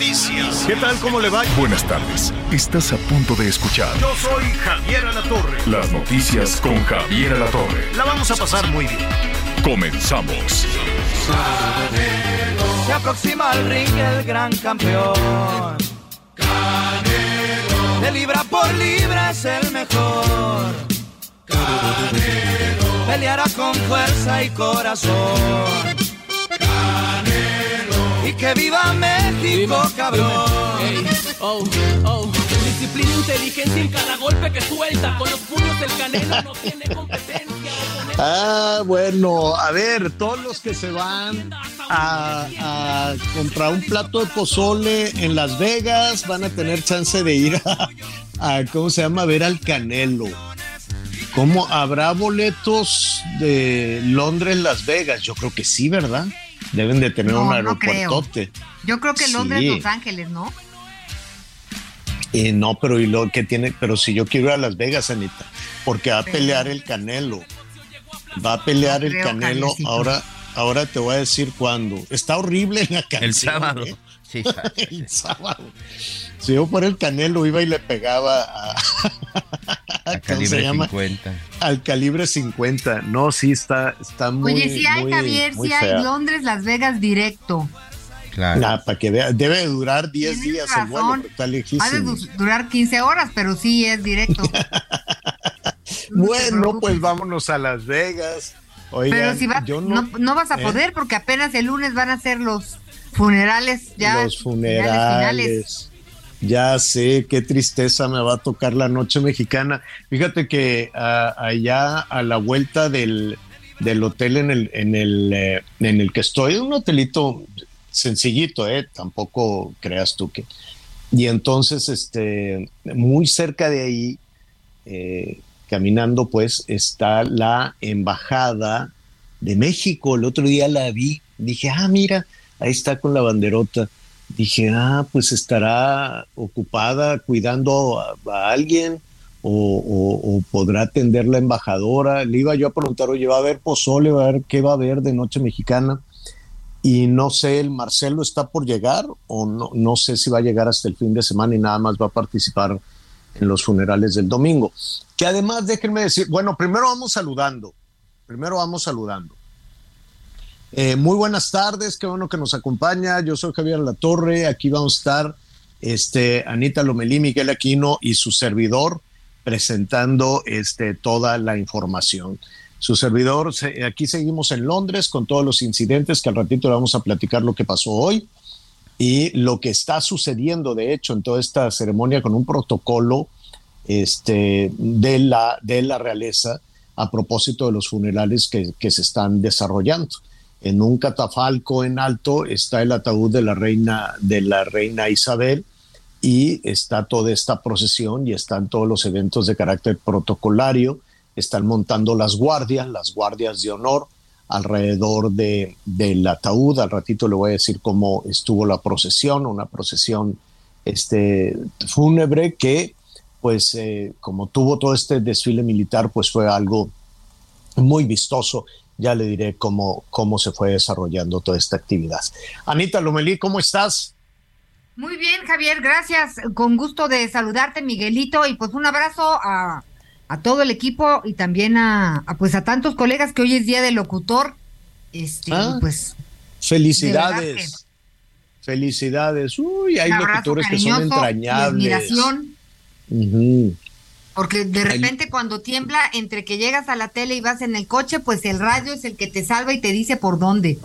noticias. ¿Qué tal? ¿Cómo le va? Buenas tardes. Estás a punto de escuchar Yo soy Javier Alatorre. las noticias con Javier Alatorre. La vamos a pasar muy bien. Comenzamos. Se aproxima al ring el gran campeón. De libra por libra es el mejor. Peleará con fuerza y corazón. Y que viva México, cabrón. Ey, oh, oh. Disciplina, inteligencia en cada golpe que suelta. Con los puños del canelo no tiene competencia. Ah, bueno, a ver, todos los que se van a, a comprar un plato de pozole en Las Vegas van a tener chance de ir a, a, ¿cómo se llama? A ver al Canelo. ¿Cómo habrá boletos de Londres, Las Vegas? Yo creo que sí, ¿verdad? Deben de tener No, un no creo. aeropuertote. Yo creo que Londres, Sí. Los Ángeles, ¿no? Eh, no, pero y lo que tiene, pero si yo quiero ir a Las Vegas, Anita, porque va a pelear el Canelo. Va a pelear No el creo, Canelo. Ahora, ahora te voy a decir cuándo. Está horrible la canción. El sábado. ¿eh? Sí. El sábado. Si yo por el Canelo iba y le pegaba a, A ¿cómo se calibre llama? 50. al calibre 50. No, sí está, está muy. Oye, si hay, muy- Javier, muy si hay fea. Londres, Las Vegas directo. Claro. Nah, para que vea, debe durar 10 Tienes días el vuelo, razón. está Ha de lejísimo. du- durar 15 horas, pero sí es directo. Bueno, pues vámonos a Las Vegas. Oigan, Pero si vas, yo no, no, no vas a ¿eh? poder porque apenas el lunes van a ser los funerales ya. los funerales. finales. Ya sé, qué tristeza me va a tocar la noche mexicana. Fíjate que ah, allá a la vuelta del, del hotel en el, en, el, eh, en el que estoy, un hotelito sencillito, eh, tampoco creas tú que. Y entonces, este, muy cerca de ahí, eh, caminando, pues, está la embajada de México. El otro día la vi, dije, ah, mira, ahí está con la banderota. Dije, ah, pues estará ocupada cuidando a, alguien o, podrá atender la embajadora. Le iba yo a preguntar, oye, ¿va a haber pozole? ¿Va a haber qué va a haber de noche mexicana? Y no sé, el Marcelo está por llegar o no, no sé si va a llegar hasta el fin de semana y nada más va a participar en los funerales del domingo. Que además, déjenme decir, bueno, primero vamos saludando, primero vamos saludando. Eh, muy buenas tardes, qué bueno que nos acompaña. Yo soy Javier La Torre, aquí vamos a estar este, Anita Lomelí, Miguel Aquino y su servidor presentando este, toda la información. Su servidor, se- aquí seguimos en Londres con todos los incidentes que al ratito le vamos a platicar lo que pasó hoy y lo que está sucediendo, de hecho, en toda esta ceremonia con un protocolo este, de, la, de la realeza a propósito de los funerales que se están desarrollando. En un catafalco en alto está el ataúd de la reina, de la reina Isabel y está toda esta procesión y están todos los eventos de carácter protocolario. Están montando las guardias, las guardias de honor alrededor de, del ataúd. Al ratito le voy a decir cómo estuvo la procesión, una procesión este, fúnebre que, pues, eh, como tuvo todo este desfile militar, pues fue algo muy vistoso. Ya le diré cómo, cómo se fue desarrollando toda esta actividad. Anita Lomelí, ¿cómo estás? Muy bien, Javier, gracias. Con gusto de saludarte, Miguelito, y pues un abrazo a, a todo el equipo y también a, a, pues a tantos colegas que hoy es día del locutor. Este, Ah, pues Felicidades. Felicidades. Uy, hay locutores que son y entrañables. admiración. Porque de repente cuando tiembla, entre que llegas a la tele y vas en el coche, pues el radio es el que te salva y te dice por dónde.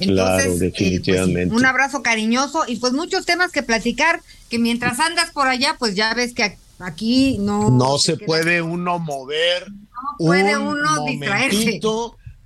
Claro, eh, pues, definitivamente. un abrazo cariñoso y pues muchos temas que platicar, que mientras andas por allá, pues ya ves que aquí no... No se puede uno mover. puede un uno distraerse.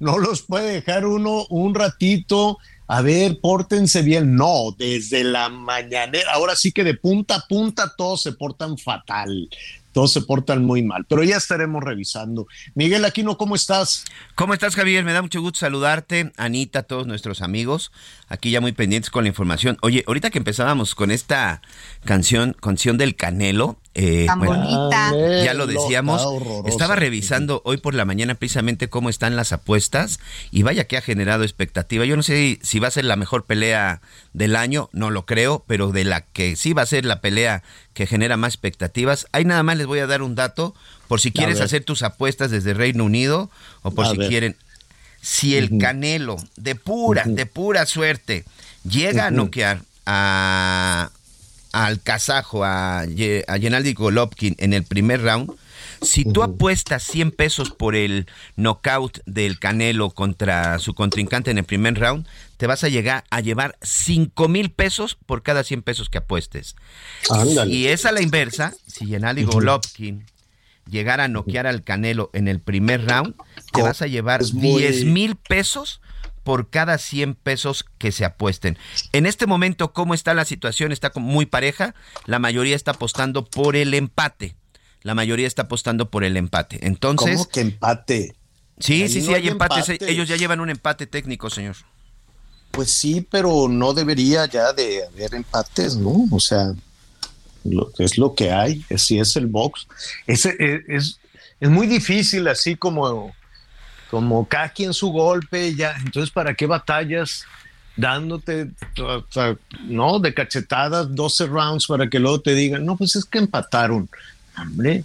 no los puede dejar uno un ratito. A ver, pórtense bien. No, desde la mañanera, ahora sí que de punta a punta todos se portan fatal todos se portan muy mal, pero ya estaremos revisando. Miguel Aquino, ¿cómo estás? ¿Cómo estás, Javier? Me da mucho gusto saludarte, Anita, todos nuestros amigos, aquí ya muy pendientes con la información. Oye, ahorita que empezábamos con esta canción, canción del Canelo, eh, Tan bonita. Ya lo decíamos. Estaba revisando hoy por la mañana precisamente cómo están las apuestas y vaya que ha generado expectativa. Yo no sé si va a ser la mejor pelea del año, no lo creo, pero de la que sí va a ser la pelea que genera más expectativas. Ahí nada más les voy a dar un dato por si quieres hacer tus apuestas desde Reino Unido o por si quieren. Si el Canelo de pura, de pura suerte llega a noquear a al kazajo, a, a Gennady Golovkin en el primer round, si tú apuestas 100 pesos por el knockout del Canelo contra su contrincante en el primer round, te vas a llegar a llevar 5 mil pesos por cada 100 pesos que apuestes. Y es a la inversa, si Gennady Golovkin llegara a noquear al Canelo en el primer round, te vas a llevar 10 mil pesos por cada 100 pesos que se apuesten. En este momento, ¿cómo está la situación? Está muy pareja. La mayoría está apostando por el empate. La mayoría está apostando por el empate. Entonces. ¿Cómo que empate? Sí, sí, sí, hay, empates. Ellos ya llevan un empate técnico, señor. Pues sí, pero no debería ya de haber empates, ¿no? O sea, lo, es lo que hay, si es el box. Es, es, es muy difícil, así como como cada quien su golpe, ya, entonces ¿para qué batallas dándote, no, de cachetadas 12 rounds para que luego te digan, no, pues es que empataron, hombre,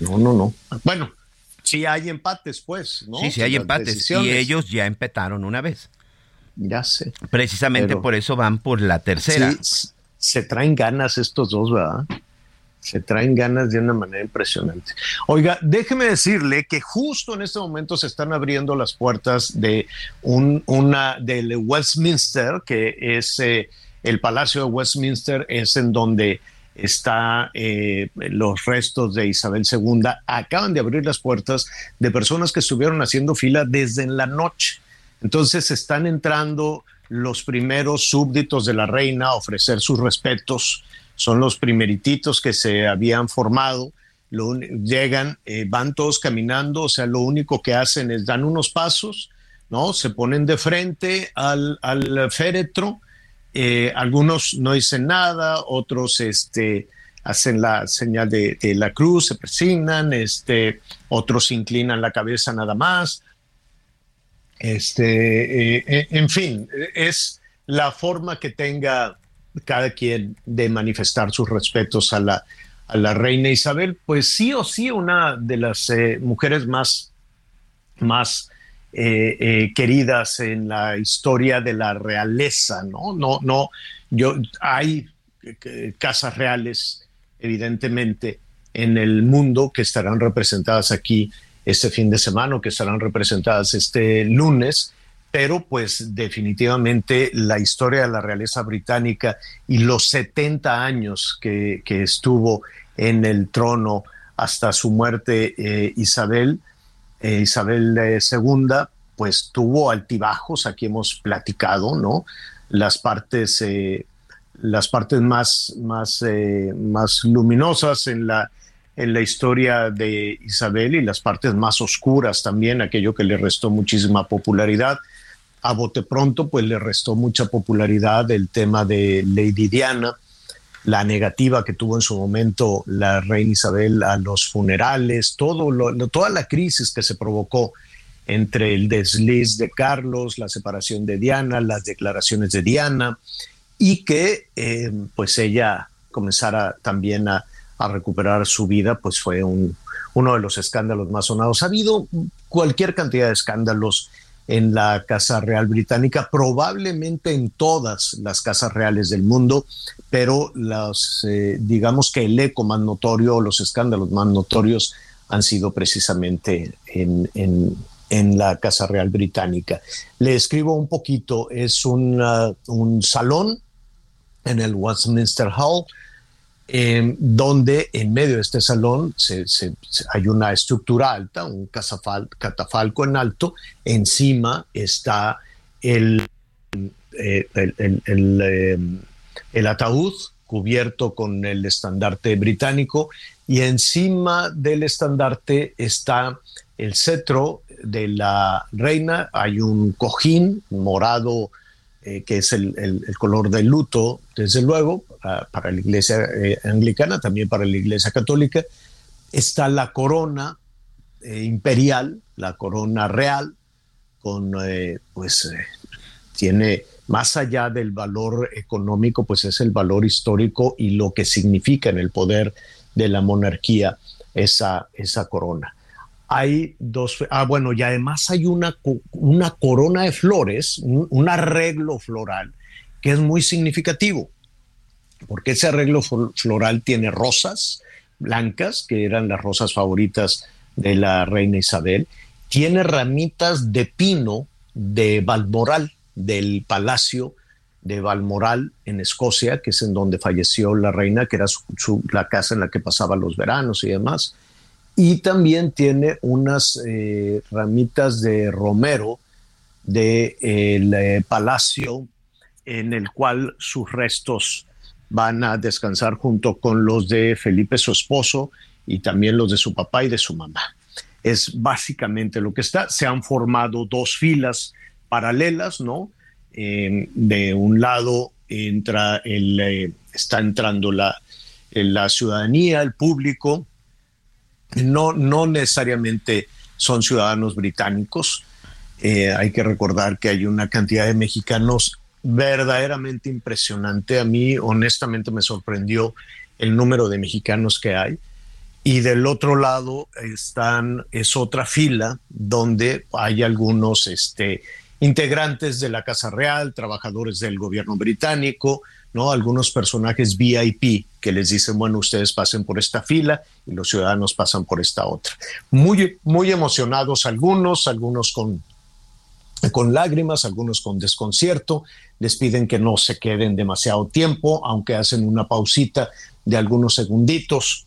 no, no, no. Bueno, si hay empates, pues, ¿no? Sí, sí hay empates, y ellos ya empataron una vez. Ya sé. Precisamente por eso van por la tercera. Sí, se traen ganas estos dos, ¿verdad? se traen ganas de una manera impresionante. Oiga, déjeme decirle que justo en este momento se están abriendo las puertas de un, una del Westminster, que es eh, el Palacio de Westminster, es en donde está eh, los restos de Isabel II. Acaban de abrir las puertas de personas que estuvieron haciendo fila desde la noche. Entonces están entrando los primeros súbditos de la reina a ofrecer sus respetos son los primerititos que se habían formado, llegan, eh, van todos caminando, o sea, lo único que hacen es dan unos pasos, ¿no? Se ponen de frente al, féretro, eh, algunos no dicen nada, otros este, hacen la señal de, la cruz, se presignan, este, otros inclinan la cabeza nada más. Este, eh, en fin, es la forma que tenga cada quien de manifestar sus respetos a la, a la reina Isabel, pues sí o sí una de las eh, mujeres más, más eh, eh, queridas en la historia de la realeza, ¿no? No, no, yo, hay casas reales, evidentemente, en el mundo que estarán representadas aquí este fin de semana o que estarán representadas este lunes pero pues definitivamente la historia de la realeza británica y los 70 años que, estuvo en el trono hasta su muerte eh, Isabel, eh, Isabel II, pues tuvo altibajos, aquí hemos platicado, ¿no? Las partes, eh, las partes más, más, más luminosas en la, en la historia de Isabel y las partes más oscuras también, aquello que le restó muchísima popularidad a bote pronto, pues le restó mucha popularidad el tema de Lady Diana, la negativa que tuvo en su momento la reina Isabel a los funerales, toda la crisis que se provocó entre el desliz de Carlos, la separación de Diana, las declaraciones de Diana, y que eh, pues ella comenzara también a, recuperar su vida, pues fue un, uno de los escándalos más sonados. Ha habido cualquier cantidad de escándalos en la Casa Real Británica, probablemente en todas las casas reales del mundo, pero los, eh, digamos que el eco más notorio, los escándalos más notorios han sido precisamente en, en, la Casa Real Británica. Le escribo un poquito, es un salón en el Westminster Hall donde en medio de este salón hay una estructura alta, un catafalco en alto, encima está eh, el, el ataúd cubierto con el estandarte británico. Y encima del estandarte está el cetro de la reina, hay un cojín morado eh, que es el, color del luto, desde luego, para, la iglesia eh, anglicana, también para la iglesia católica. Está la corona eh, imperial, la corona real, con, pues, tiene más allá del valor económico, pues es el valor histórico y lo que significa en el poder de la monarquía esa, esa corona hay dos, ah, bueno, y además hay una, una corona de flores, un, arreglo floral que es muy significativo, porque ese arreglo floral tiene rosas blancas, que eran las rosas favoritas de la reina Isabel, tiene ramitas de pino de Balmoral, del palacio de Balmoral en Escocia, que es en donde falleció la reina, que era la casa en la que pasaba los veranos y demás y también tiene unas eh, ramitas de romero del eh, palacio en el cual sus restos van a descansar junto con los de Felipe, su esposo, y también los de su papá y de su mamá. Es básicamente lo que está. Se han formado dos filas paralelas, ¿no? de un lado entra el, eh, está entrando la, la ciudadanía, el público, no, no necesariamente son ciudadanos británicos. Eh, hay que recordar que hay una cantidad de mexicanos verdaderamente impresionante. A mí, honestamente, me sorprendió el número de mexicanos que hay. Y del otro lado están, es otra fila donde hay algunos este, integrantes de la Casa Real, trabajadores del gobierno británico, ¿no? Algunos personajes VIP que les dicen, bueno, ustedes pasen por esta fila y los ciudadanos pasan por esta otra. Muy, muy emocionados algunos, algunos con, con lágrimas, algunos con desconcierto, les piden que no se queden demasiado tiempo, aunque hacen una pausita de algunos segunditos,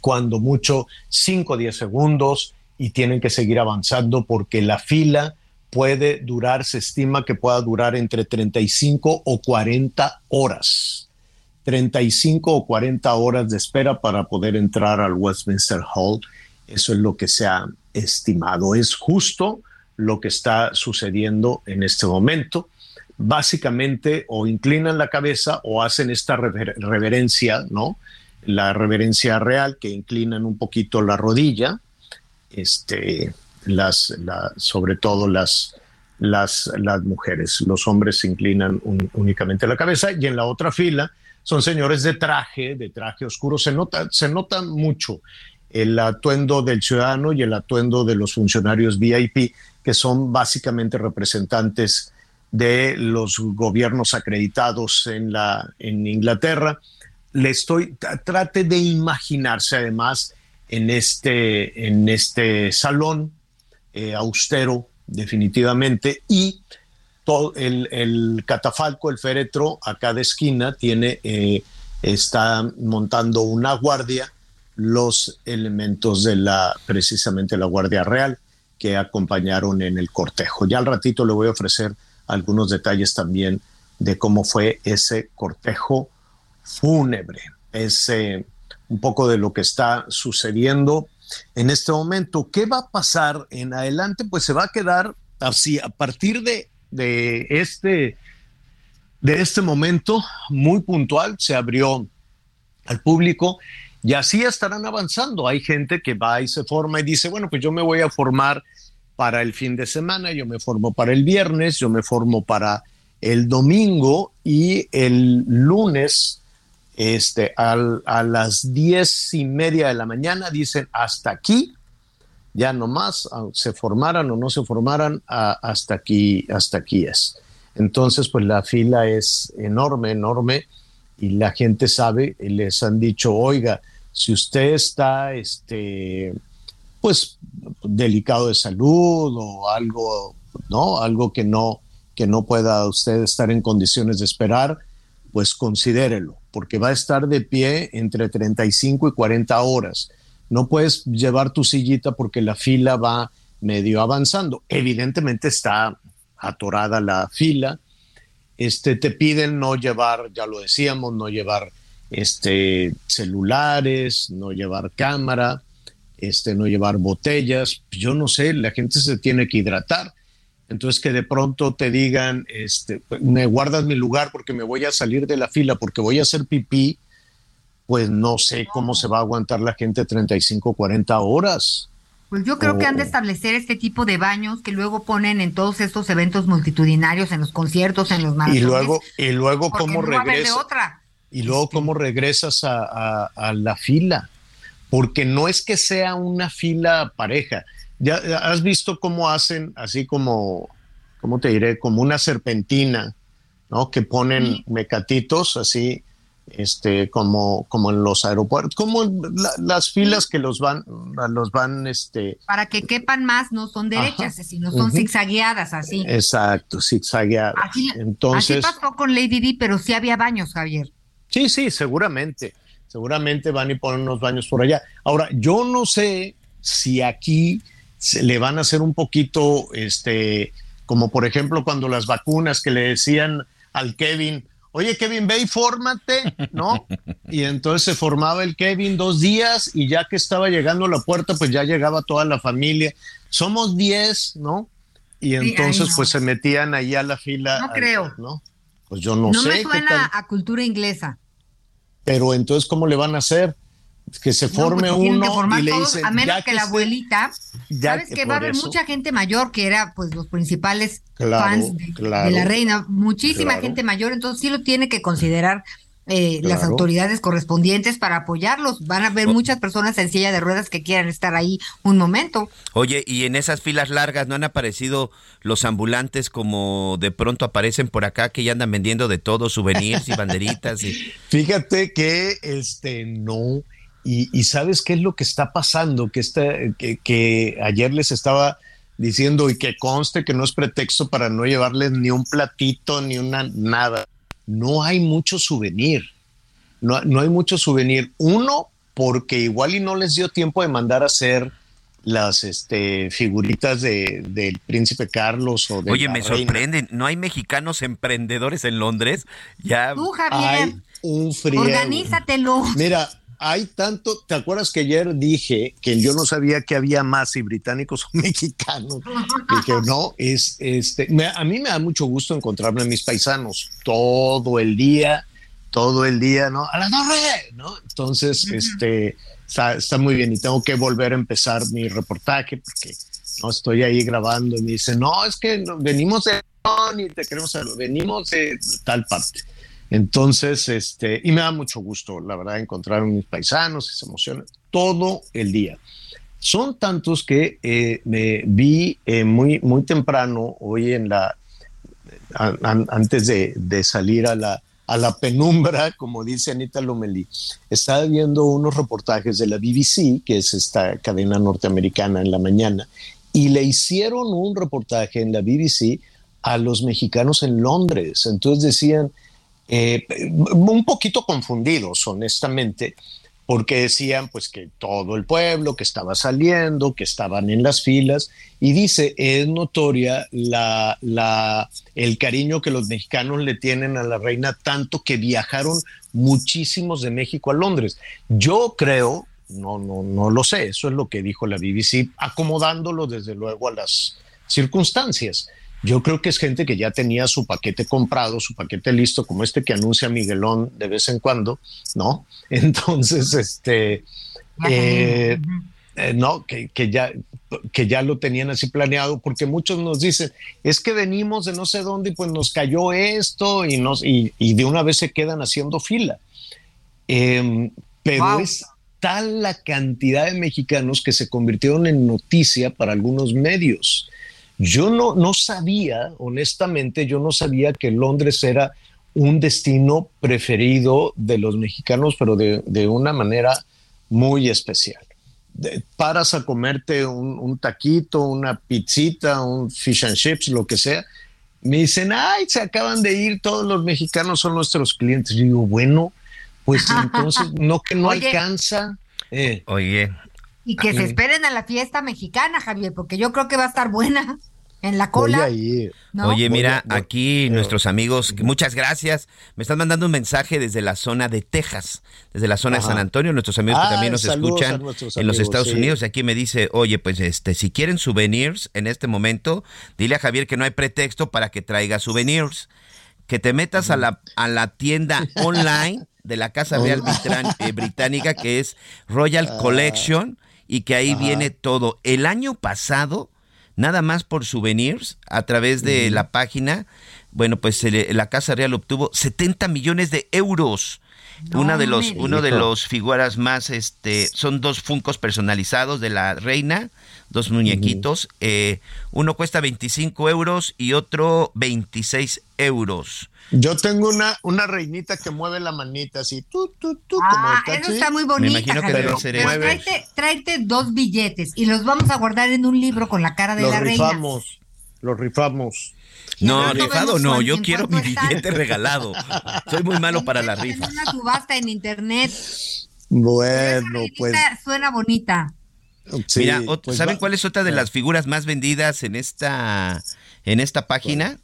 cuando mucho 5 o 10 segundos y tienen que seguir avanzando porque la fila puede durar, se estima que pueda durar entre 35 o 40 horas. 35 o 40 horas de espera para poder entrar al Westminster Hall. Eso es lo que se ha estimado. Es justo lo que está sucediendo en este momento. Básicamente o inclinan la cabeza o hacen esta reverencia, ¿no? La reverencia real que inclinan un poquito la rodilla, este, las, sobre todo las, las, las mujeres. Los hombres se inclinan únicamente la cabeza y en la otra fila son señores de traje, de traje oscuro. Se nota, se nota mucho el atuendo del ciudadano y el atuendo de los funcionarios VIP, que son básicamente representantes de los gobiernos acreditados en, la, en Inglaterra. Le estoy, trate de imaginarse además en este, en este salón eh, austero definitivamente y todo el, catafalco, el féretro a cada esquina tiene, eh, está montando una guardia los elementos de la, precisamente la Guardia Real que acompañaron en el cortejo. Ya al ratito le voy a ofrecer algunos detalles también de cómo fue ese cortejo fúnebre. Es un poco de lo que está sucediendo en este momento. ¿Qué va a pasar en adelante? Pues se va a quedar así a partir de, este de este momento muy puntual se abrió al público y así estarán avanzando. Hay gente que va y se forma y dice, bueno, pues yo me voy a formar para el fin de semana, yo me formo para el viernes, yo me formo para el domingo y el lunes este, a las diez y media de la mañana dicen hasta aquí, ya no más, se formaran o no se formaran, hasta aquí, hasta aquí es. Entonces, pues la fila es enorme, enorme, y la gente sabe, les han dicho, oiga, si usted está, este, pues, delicado de salud o algo, ¿no? Algo que no, que no pueda usted estar en condiciones de esperar, pues considérelo porque va a estar de pie entre 35 y 40 horas. No puedes llevar tu sillita porque la fila va medio avanzando. Evidentemente está atorada la fila. Este, te piden no llevar, ya lo decíamos, no llevar este, celulares, no llevar cámara, este, no llevar botellas. Yo no sé, la gente se tiene que hidratar. Entonces que de pronto te digan, este, me guardas mi lugar porque me voy a salir de la fila, porque voy a hacer pipí, pues no sé cómo se va a aguantar la gente 35, 40 horas. Pues yo creo que han de establecer este tipo de baños que luego ponen en todos estos eventos multitudinarios, en los conciertos, en los maratones. Y luego, y luego cómo regresas. Y luego este. cómo regresas a, la fila. Porque no es que sea una fila pareja. Ya has visto cómo hacen así como, ¿cómo te diré? Como una serpentina, ¿no? Que ponen mecatitos así este, como, como en los aeropuertos, como las filas que los van, los van, este. Para que quepan más, no son derechas, sino son zigzagueadas así. Exacto, zigzagueadas. Entonces. Así pasó con Lady D, pero sí había baños, Javier. Sí, sí, seguramente. Seguramente van y ponen unos baños por allá. Ahora, yo no sé si aquí se le van a hacer un poquito, este, como por ejemplo cuando las vacunas que le decían al Kevin, oye Kevin, ve y fórmate, ¿no? Y entonces se formaba el Kevin dos días y ya que estaba llegando a la puerta, pues ya llegaba toda la familia. Somos diez, ¿no? Y entonces pues se metían ahí a la fila. No creo. ¿no? Pues yo no, sé. No me suena a cultura inglesa. Pero entonces, ¿cómo le van a hacer? Que se forme pues, uno y le a menos que, la abuelita sabes que, va a haber mucha gente mayor que era pues los principales fans de, la reina muchísima gente mayor entonces sí lo tiene que considerar eh, las autoridades correspondientes para apoyarlos. Van a haber muchas personas en silla de ruedas que quieran estar ahí un momento. Oye, y en esas filas largas no han aparecido los ambulantes como de pronto aparecen por acá que ya andan vendiendo de todo, souvenirs y banderitas. Y... Fíjate que este no y, sabes qué es lo que está pasando, que, que, ayer les estaba diciendo y que conste que no es pretexto para no llevarles ni un platito ni una nada. No hay mucho souvenir. No, no hay mucho souvenir. Uno, porque igual y no les dio tiempo de mandar a hacer las este, figuritas de, del príncipe Carlos o de Oye, me sorprenden, ¿no hay mexicanos emprendedores en Londres? Ya Tú, Javier. Hay un frío. Organízatelo. Mira, hay tanto, ¿te acuerdas que ayer dije que yo no sabía que había más si británicos o mexicanos? que no, es este, a mí me da mucho gusto encontrarme a mis paisanos todo el día, todo el día, ¿no? A la torre, ¿no? Entonces, este, está, muy bien y tengo que volver a empezar mi reportaje porque no estoy ahí grabando y me dice, no, es que venimos de y te queremos venimos de tal parte. Entonces, este, y me da mucho gusto, la verdad, encontrar a mis paisanos y se emocionan todo el día. Son tantos que eh, me vi eh, muy, muy temprano hoy en la, antes de, salir a la, a la penumbra, como dice Anita Lomelí, estaba viendo unos reportajes de la BBC, que es esta cadena norteamericana en la mañana, y le hicieron un reportaje en la BBC a los mexicanos en Londres. Entonces decían, eh, un poquito confundidos, honestamente, porque decían pues que todo el pueblo que estaba saliendo, que estaban en las filas, y dice, es notoria la, el cariño que los mexicanos le tienen a la reina, tanto que viajaron muchísimos de México a Londres. Yo creo, no, no, no lo sé, eso es lo que dijo la BBC, acomodándolo desde luego a las circunstancias. Yo creo que es gente que ya tenía su paquete comprado, su paquete listo, como este que anuncia Miguelón de vez en cuando, ¿no? Entonces, este, eh, eh, no, que, ya, que ya lo tenían así planeado, porque muchos nos dicen, es que venimos de no sé dónde y pues nos cayó esto y, nos, y, de una vez se quedan haciendo fila. Em, pero es tal la cantidad de mexicanos que se convirtieron en noticia para algunos medios. Yo no, no sabía, honestamente, yo no sabía que Londres era un destino preferido de los mexicanos, pero de, una manera muy especial. paras a comerte un, taquito, una pizzita, un fish and chips, lo que sea. Me dicen, ay, se acaban de ir, todos los mexicanos son nuestros clientes. Y digo, bueno, Pues entonces, no que no alcanza. Eh. Oye. Y que se esperen a la fiesta mexicana, Javier, porque yo creo que va a estar buena en la cola. Oye, mira, aquí nuestros amigos, muchas gracias. Me están mandando un mensaje desde la zona de Texas, desde la zona de San Antonio, nuestros amigos que también nos escuchan en los Estados Unidos. Y aquí me dice, oye, pues este, si quieren souvenirs en este momento, dile a Javier que no hay pretexto para que traiga souvenirs. Que te metas a la, a la tienda online de la Casa Real eh, Británica, que es Royal ah. Collection, y que ahí viene todo. El año pasado nada más por souvenirs a través de la página. Bueno, pues la Casa Real obtuvo 70 millones de euros. Una de los, uno de los figuras más, este, son dos funcos personalizados de la reina, dos muñequitos. Eh, uno cuesta 25 euros y otro 26 euros. Yo tengo una, una reinita que mueve la manita así, tú, tú, tú, ah, eso está muy bonito. Me imagino que debe ser Pero tráete, tráete, dos billetes y los vamos a guardar en un libro con la cara de la reina. Los rifamos, los rifamos. No, rifado no, yo quiero mi billete regalado. Soy muy malo para la rifa. una subasta en internet. Bueno, pues. Suena bonita. Mira, pues ¿saben cuál es otra de las figuras más vendidas en esta en esta página?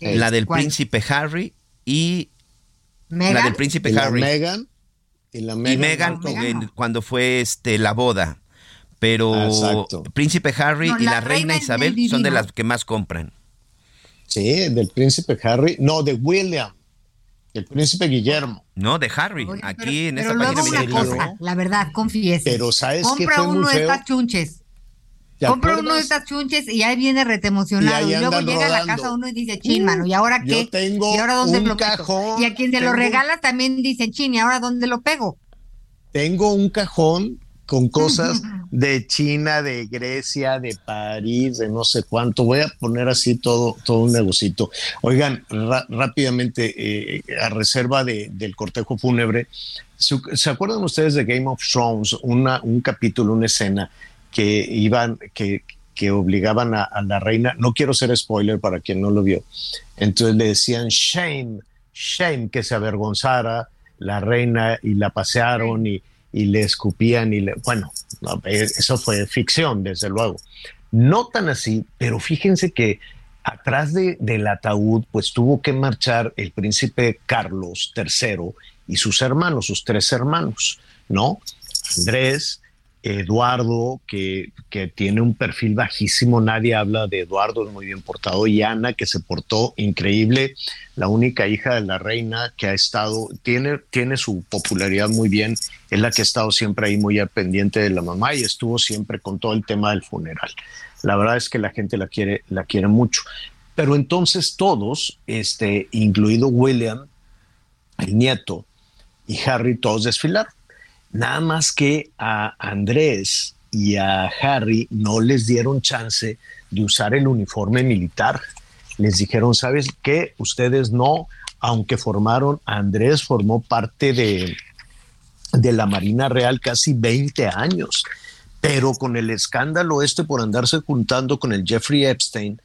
la del príncipe Harry y la del príncipe ¿Y Harry. La Meghan, y la Meghan, cuando fue este la boda. Pero príncipe Harry y la, reina, Isabel son de las que más compran. Sí, del príncipe Harry, no, de William, el príncipe Guillermo. No, de Harry, aquí en esta página. Una cosa, la verdad, confiese. Pero sabes que fue uno de estas chunches Compra uno de estas chunches y ahí viene retemocionado. Y, luego llega a la casa uno y dice, chin, mano, ¿y ahora qué? ¿Y ahora dónde lo cajón, Y a quien se lo regala también dice, chin, ¿y ahora dónde lo pego? Tengo un cajón con cosas de China, de Grecia, de París, de no sé cuánto. Voy a poner así todo, todo un negocito. Oigan, rápidamente, eh, a reserva del cortejo fúnebre, ¿se acuerdan ustedes de Game of Thrones? Una, un capítulo, una escena que iban, que, que obligaban a, la reina, no quiero ser spoiler para quien no lo vio, entonces le decían shame, shame, que se avergonzara la reina y la pasearon y, y le escupían y le, bueno, eso fue ficción, desde luego. No tan así, pero fíjense que atrás de, del ataúd, pues tuvo que marchar el príncipe Carlos III y sus hermanos, sus tres hermanos, ¿no? Andrés, Eduardo, que, que, tiene un perfil bajísimo, nadie habla de Eduardo, es muy bien portado, y Ana, que se portó increíble, la única hija de la reina que ha estado, tiene, tiene su popularidad muy bien, es la que ha estado siempre ahí muy al pendiente de la mamá y estuvo siempre con todo el tema del funeral. La verdad es que la gente la quiere, la quiere mucho. Pero entonces todos, este, incluido William, el nieto, y Harry, todos desfilaron Nada más que a Andrés y a Harry no les dieron chance de usar el uniforme militar. Les dijeron, ¿sabes qué? Ustedes no, aunque formaron, Andrés formó parte de, de la Marina Real casi 20 años, pero con el escándalo este por andarse juntando con el Jeffrey Epstein,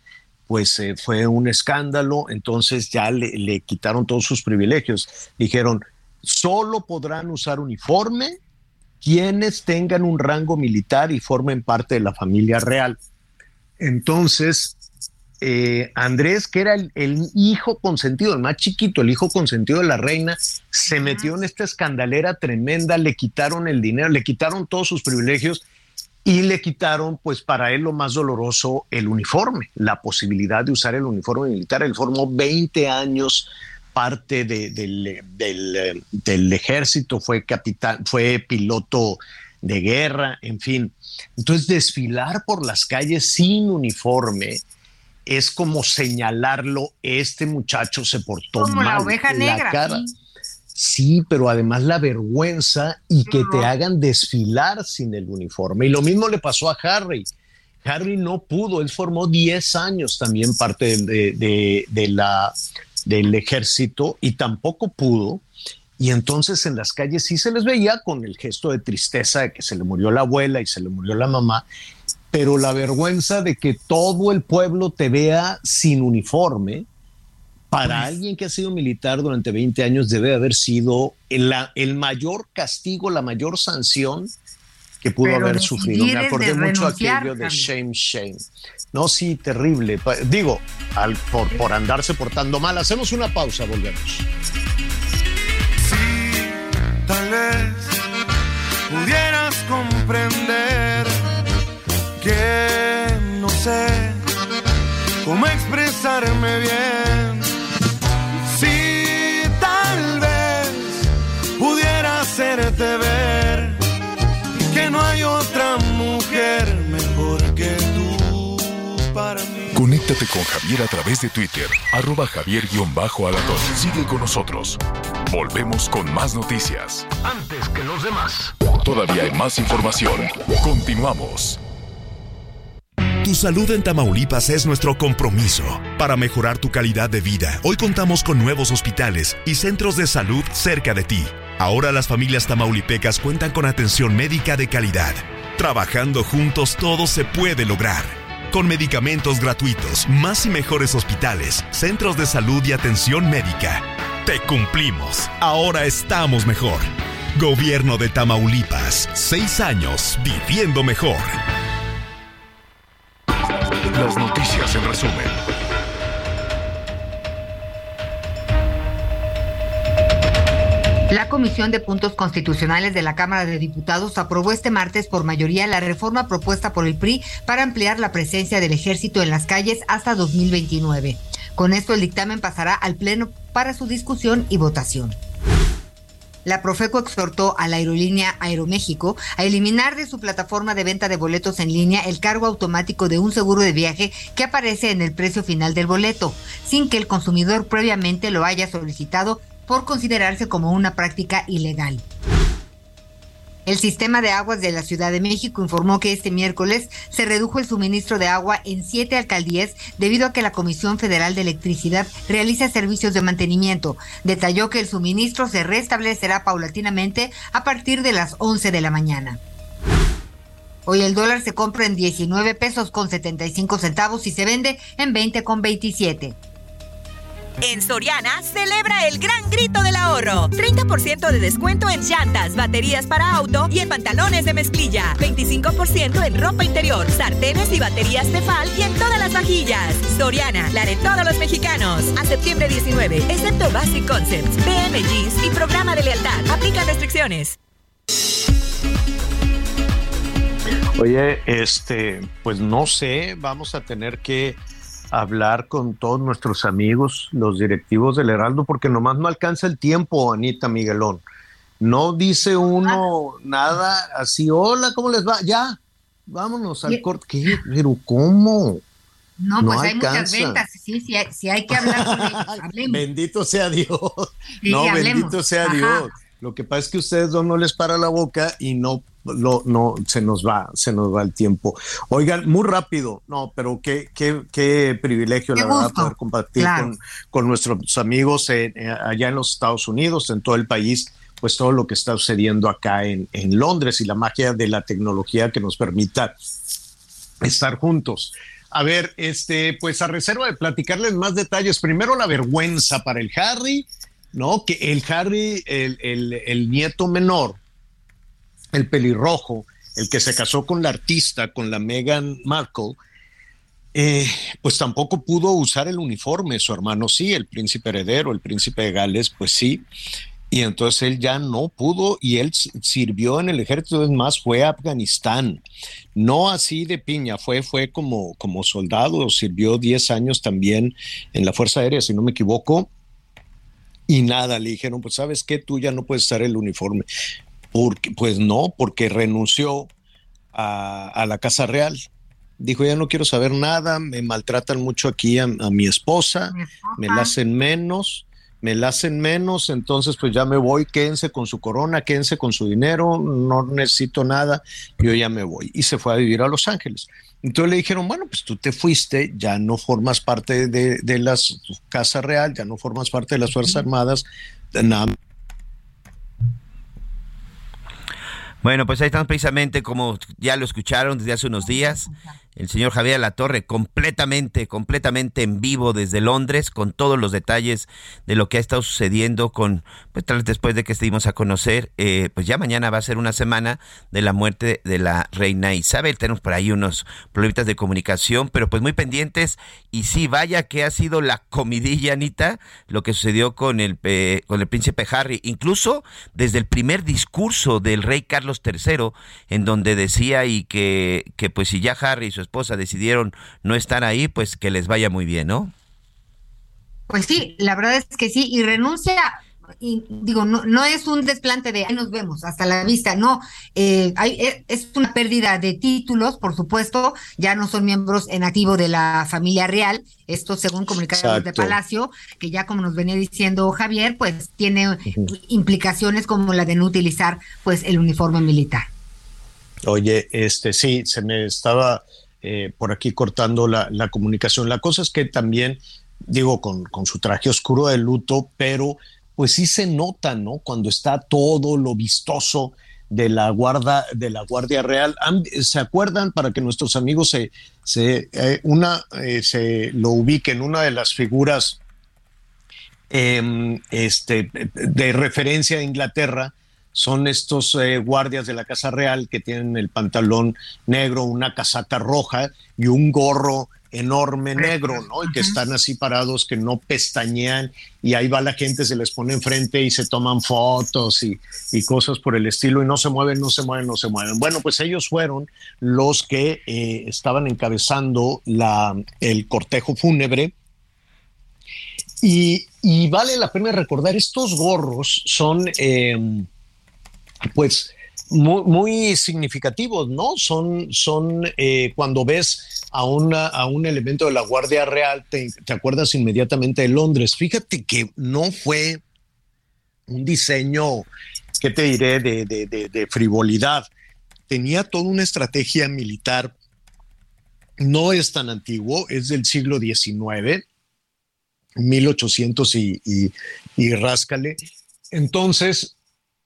pues eh, fue un escándalo, entonces ya le, le quitaron todos sus privilegios. Dijeron, solo podrán usar uniforme quienes tengan un rango militar y formen parte de la familia real. Entonces, eh, Andrés, que era el, hijo consentido, el más chiquito, el hijo consentido de la reina, se metió en esta escandalera tremenda, le quitaron el dinero, le quitaron todos sus privilegios y le quitaron, pues para él lo más doloroso, el uniforme, la posibilidad de usar el uniforme militar. Él formó 20 años parte del, del, ejército, fue capitán, fue piloto de guerra, en fin. Entonces, desfilar por las calles sin uniforme es como señalarlo, este muchacho se portó como la oveja negra. Cara. Sí. pero además la vergüenza y que te hagan desfilar sin el uniforme. Y lo mismo le pasó a Harry. Harry no pudo, él formó 10 años también parte de, de la del ejército y tampoco pudo. Y entonces en las calles sí se les veía con el gesto de tristeza de que se le murió la abuela y se le murió la mamá, pero la vergüenza de que todo el pueblo te vea sin uniforme, para alguien que ha sido militar durante 20 años debe haber sido el, el mayor castigo, la mayor sanción que pudo haber sufrido. Me acordé mucho aquello de shame, shame. No, sí, terrible. Digo, al, por, por andarse portando mal. Hacemos una pausa, volvemos. Sí, tal vez pudieras comprender que no sé cómo expresarme bien. Sí, tal vez pudiera hacerte ver Conéctate con Javier a través de Twitter, arroba javier-alatón. Sigue con nosotros. Volvemos con más noticias. Antes que los demás. Todavía hay más información. Continuamos. Tu salud en Tamaulipas es nuestro compromiso. Para mejorar tu calidad de vida, hoy contamos con nuevos hospitales y centros de salud cerca de ti. Ahora las familias tamaulipecas cuentan con atención médica de calidad. Trabajando juntos todo se puede lograr. Con medicamentos gratuitos, más y mejores hospitales, centros de salud y atención médica. Te cumplimos. Ahora estamos mejor. Gobierno de Tamaulipas. Seis años viviendo mejor. Las noticias en resumen. La Comisión de Puntos Constitucionales de la Cámara de Diputados aprobó este martes por mayoría la reforma propuesta por el PRI para ampliar la presencia del ejército en las calles hasta 2029. Con esto el dictamen pasará al Pleno para su discusión y votación. La Profeco exhortó a la aerolínea Aeroméxico a eliminar de su plataforma de venta de boletos en línea el cargo automático de un seguro de viaje que aparece en el precio final del boleto, sin que el consumidor previamente lo haya solicitado por considerarse como una práctica ilegal. El sistema de aguas de la Ciudad de México informó que este miércoles se redujo el suministro de agua en siete alcaldías debido a que la Comisión Federal de Electricidad realiza servicios de mantenimiento. Detalló que el suministro se restablecerá paulatinamente a partir de las 11 de la mañana. Hoy el dólar se compra en 19 pesos con 75 centavos y se vende en 20 con 27. En Soriana, celebra el gran grito del ahorro. 30% de descuento en llantas, baterías para auto y en pantalones de mezclilla. 25% en ropa interior, sartenes y baterías Tefal y en todas las vajillas. Soriana, la de todos los mexicanos. A septiembre 19, excepto Basic Concepts, BMGs y programa de lealtad. Aplica restricciones. Oye, este, pues no sé, vamos a tener que hablar con todos nuestros amigos, los directivos del Heraldo, porque nomás no alcanza el tiempo, Anita Miguelón. No dice uno nada así, hola, ¿cómo les va? Ya, vámonos al corte. ¿Qué? ¿Pero cómo? No, pues hay muchas ventas, sí, sí, hay, que hablar con ellos, Bendito sea Dios. no, bendito sea Dios. Lo que pasa es que a ustedes no, no les para la boca y no lo, no se nos va, se nos va el tiempo. Oigan, muy rápido, no, pero qué, qué, qué privilegio, la verdad, poder compartir con, nuestros amigos allá en los Estados Unidos, en todo el país, pues todo lo que está sucediendo acá en, en Londres y la magia de la tecnología que nos permita estar juntos. A ver, este, pues a reserva de platicarles más detalles, primero la vergüenza para el Harry, ¿no? Que el Harry, el, el, el nieto menor, el pelirrojo, el que se casó con la artista, con la Meghan Markle, eh, pues tampoco pudo usar el uniforme. Su hermano sí, el príncipe heredero, el príncipe de Gales, pues sí. Y entonces él ya no pudo y él sirvió en el ejército, es más, fue a Afganistán. No así de piña, fue, fue como, como soldado, sirvió 10 años también en la Fuerza Aérea, si no me equivoco. Y nada, le dijeron, pues sabes qué, tú ya no puedes usar el uniforme. Porque, pues no, porque renunció a, la Casa Real. Dijo, ya no quiero saber nada, me maltratan mucho aquí a, mi esposa, me la hacen menos, me la hacen menos, entonces pues ya me voy, quédense con su corona, quédense con su dinero, no necesito nada, yo ya me voy. Y se fue a vivir a Los Ángeles. Entonces le dijeron, bueno, pues tú te fuiste, ya no formas parte de, de la Casa Real, ya no formas parte de las Fuerzas Armadas, nada bueno, pues ahí están precisamente como ya lo escucharon desde hace unos días. El señor Javier Latorre completamente, completamente en vivo desde Londres con todos los detalles de lo que ha estado sucediendo con, pues tal vez después de que estuvimos a conocer, eh, pues ya mañana va a ser una semana de la muerte de la reina Isabel. Tenemos por ahí unos problemas de comunicación, pero pues muy pendientes y sí, vaya que ha sido la comidilla, Anita, lo que sucedió con el, eh, con el príncipe Harry, incluso desde el primer discurso del rey Carlos III, en donde decía y que, que pues si ya Harry y su esposa decidieron no estar ahí, pues que les vaya muy bien, ¿no? Pues sí, la verdad es que sí, y renuncia y digo, no, no es un desplante de ahí nos vemos, hasta la vista, no, eh, hay, eh, es una pérdida de títulos, por supuesto, ya no son miembros en activo de la familia real, esto según comunicaciones de Palacio, que ya como nos venía diciendo Javier, pues tiene implicaciones como la de no utilizar pues el uniforme militar. Oye, este sí, se me estaba eh, por aquí cortando la, comunicación. La cosa es que también, digo, con, con su traje oscuro de luto, pero pues sí se nota, ¿no? Cuando está todo lo vistoso de la guarda de la Guardia Real. ¿Se acuerdan para que nuestros amigos se, se eh, una eh, se lo ubiquen una de las figuras em, este, de referencia a Inglaterra? Son estos eh, guardias de la Casa Real que tienen el pantalón negro, una casaca roja y un gorro enorme negro, ¿no? Y que están así parados, que no pestañean, y ahí va la gente, se les pone enfrente y se toman fotos y, cosas por el estilo, y no se mueven, no se mueven, no se mueven. Bueno, pues ellos fueron los que eh, estaban encabezando la, el cortejo fúnebre. Y, vale la pena recordar, estos gorros son, eh, pues, muy, significativos, ¿no? Son, son eh, cuando ves a, a un elemento de la Guardia Real, te, acuerdas inmediatamente de Londres. Fíjate que no fue un diseño, ¿qué te diré?, de, de frivolidad. Tenía toda una estrategia militar. No es tan antiguo, es del siglo XIX, 1800 y, y, y ráscale. Entonces,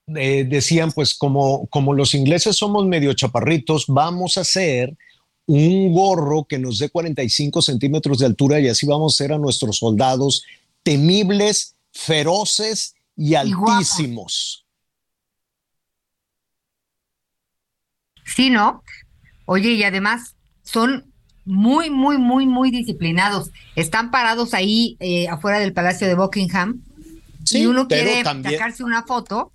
eh, decían, pues como, como los ingleses somos medio chaparritos, vamos a hacer un gorro que nos dé 45 centímetros de altura y así vamos a hacer a nuestros soldados temibles, feroces y altísimos. Sí, ¿no? Oye, y además son muy, muy, muy, muy disciplinados. Están parados ahí eh, afuera del Palacio de Buckingham. y uno quiere sacarse una foto